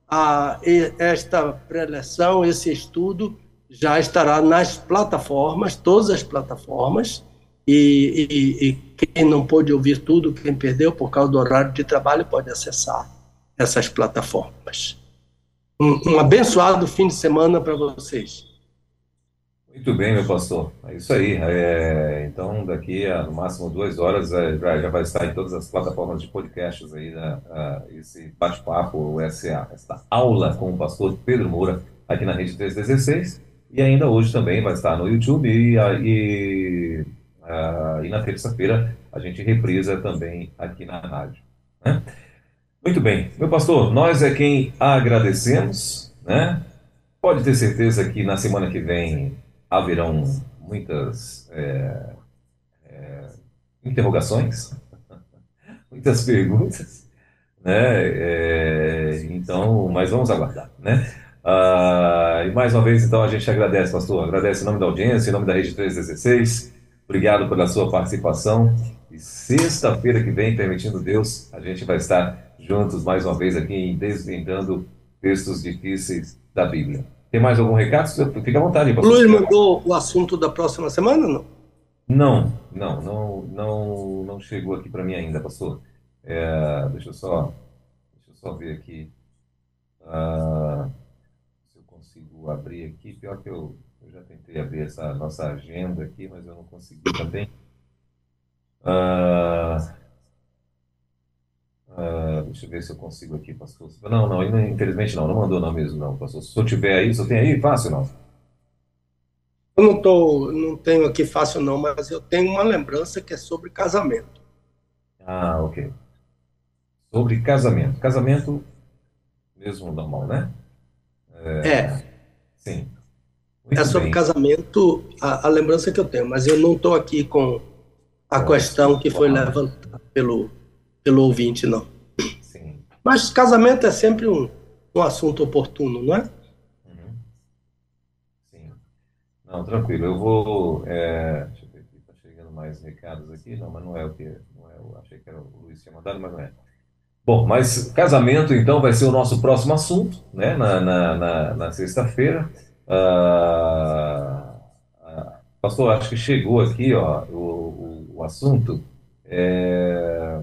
a, esta preleção, esse estudo, já estará nas plataformas, todas as plataformas, e, e, e, quem não pôde ouvir tudo, quem perdeu por causa do horário de trabalho, pode acessar essas plataformas. Um, um abençoado fim de semana para vocês. Muito bem, meu pastor. É isso aí. É, então, daqui a no máximo duas horas é, já, vai estar em todas as plataformas de podcasts aí, né, esse bate-papo, essa, essa aula com o pastor Pedro Moura aqui na Rede 316. E ainda hoje também vai estar no YouTube e, e, e na terça-feira a gente reprisa também aqui na rádio. Né? Muito bem. Meu pastor, nós é quem agradecemos, né? Pode ter certeza que na semana que vem haverão muitas é, é, interrogações, muitas perguntas, né? É, então, mas vamos aguardar, né? Ah, e mais uma vez, então, a gente agradece, pastor, agradece em nome da audiência, em nome da Rede 316, obrigado pela sua participação. E sexta-feira que vem, permitindo Deus, a gente vai estar juntos mais uma vez aqui, desvendando textos difíceis da Bíblia. Tem mais algum recado? Fica à vontade. Luiz mandou o assunto da próxima semana, não? Não, não, não, não, não chegou aqui para mim ainda, pastor. É, deixa eu só, deixa eu só ver aqui uh, se eu consigo abrir aqui. Pior que eu, eu já tentei abrir essa nossa agenda aqui, mas eu não consegui também. Uh, Uh, deixa eu ver se eu consigo aqui, pastor. Não, não, infelizmente não, não mandou não mesmo, não, pastor. Se eu tiver aí, você tem aí? Fácil não? Eu não, tô, não tenho aqui fácil não, mas eu tenho uma lembrança que é sobre casamento. Ah, ok. Sobre casamento. Casamento mesmo normal, né? É. é. Sim. Muito é sobre bem. casamento a, a, lembrança que eu tenho, mas eu não estou aqui com a questão que foi levantada pelo pelo ouvinte, não. Sim. Mas casamento é sempre um, um assunto oportuno, não é? Uhum. Sim. Não, tranquilo. Eu vou. É, deixa eu ver aqui, tá chegando mais recados aqui. Não, mas não é o que. Não é, eu achei que era o Luiz tinha mandado, mas não é. Bom, mas casamento então vai ser o nosso próximo assunto, né? Na, na, na, na sexta-feira. Ah, ah, pastor, acho que chegou aqui ó, o, o, o assunto. É,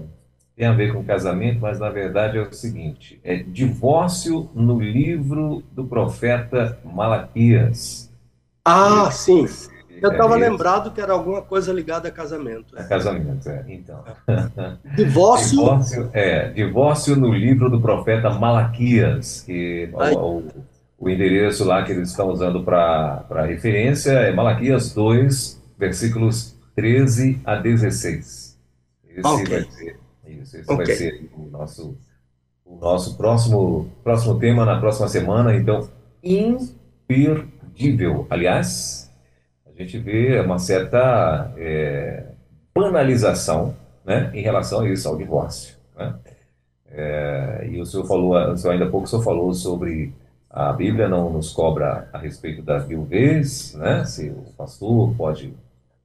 tem a ver com casamento, mas na verdade é o seguinte: é divórcio no livro do profeta Malaquias. Ah, sim. Eu estava é lembrado que era alguma coisa ligada a casamento. A casamento, é. Então. Divórcio. divórcio. É, divórcio no livro do profeta Malaquias, que o, o, endereço lá que eles estão usando para referência é Malaquias 2, versículos 13 a 16. Esse okay. vai ser esse okay. vai ser o nosso, o nosso próximo, próximo tema na próxima semana. Então, imperdível. Aliás, a gente vê uma certa é, banalização né, em relação a isso, ao divórcio. Né? É, e o senhor falou, o senhor ainda há pouco o senhor falou sobre a Bíblia não nos cobra a respeito da viuvez, né? Se o pastor pode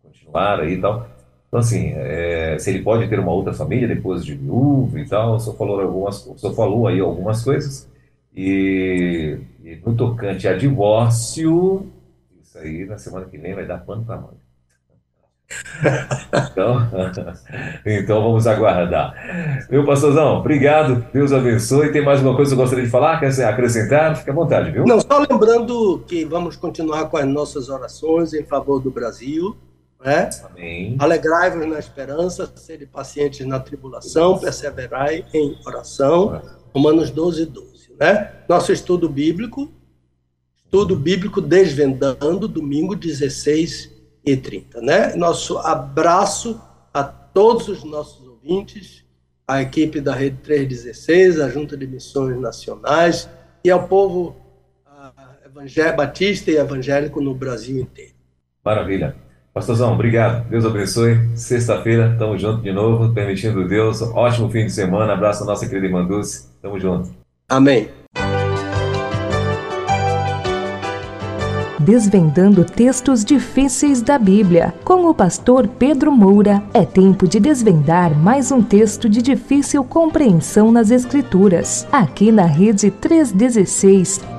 continuar aí e tal. Então, assim, é, se ele pode ter uma outra família depois de viúvo e tal, senhor falou, algumas, senhor falou aí algumas coisas. E, e no tocante a divórcio, isso aí na semana que vem vai dar pano para manga. Então, então vamos aguardar. Meu pastorzão, obrigado, Deus abençoe. Tem mais alguma coisa que você gostaria de falar? Quer acrescentar? Fique à vontade, viu? Não, só lembrando que vamos continuar com as nossas orações em favor do Brasil. Né? Alegrai-vos na esperança, sede pacientes na tribulação, perseverai em oração. Romanos 12, 12. Né? Nosso estudo bíblico, estudo bíblico desvendando, domingo 16 e 30, né? Nosso abraço a todos os nossos ouvintes, a equipe da Rede 316, a Junta de Missões Nacionais e ao povo batista e evangélico no Brasil inteiro. Maravilha. Pastorzão, obrigado. Deus abençoe. Sexta-feira, estamos juntos de novo, permitindo Deus. Ótimo fim de semana. Abraço a nossa querida irmã Dulce. Tamo junto. Amém. Desvendando textos difíceis da Bíblia. Com o pastor Pedro Moura, é tempo de desvendar mais um texto de difícil compreensão nas Escrituras. Aqui na Rede 316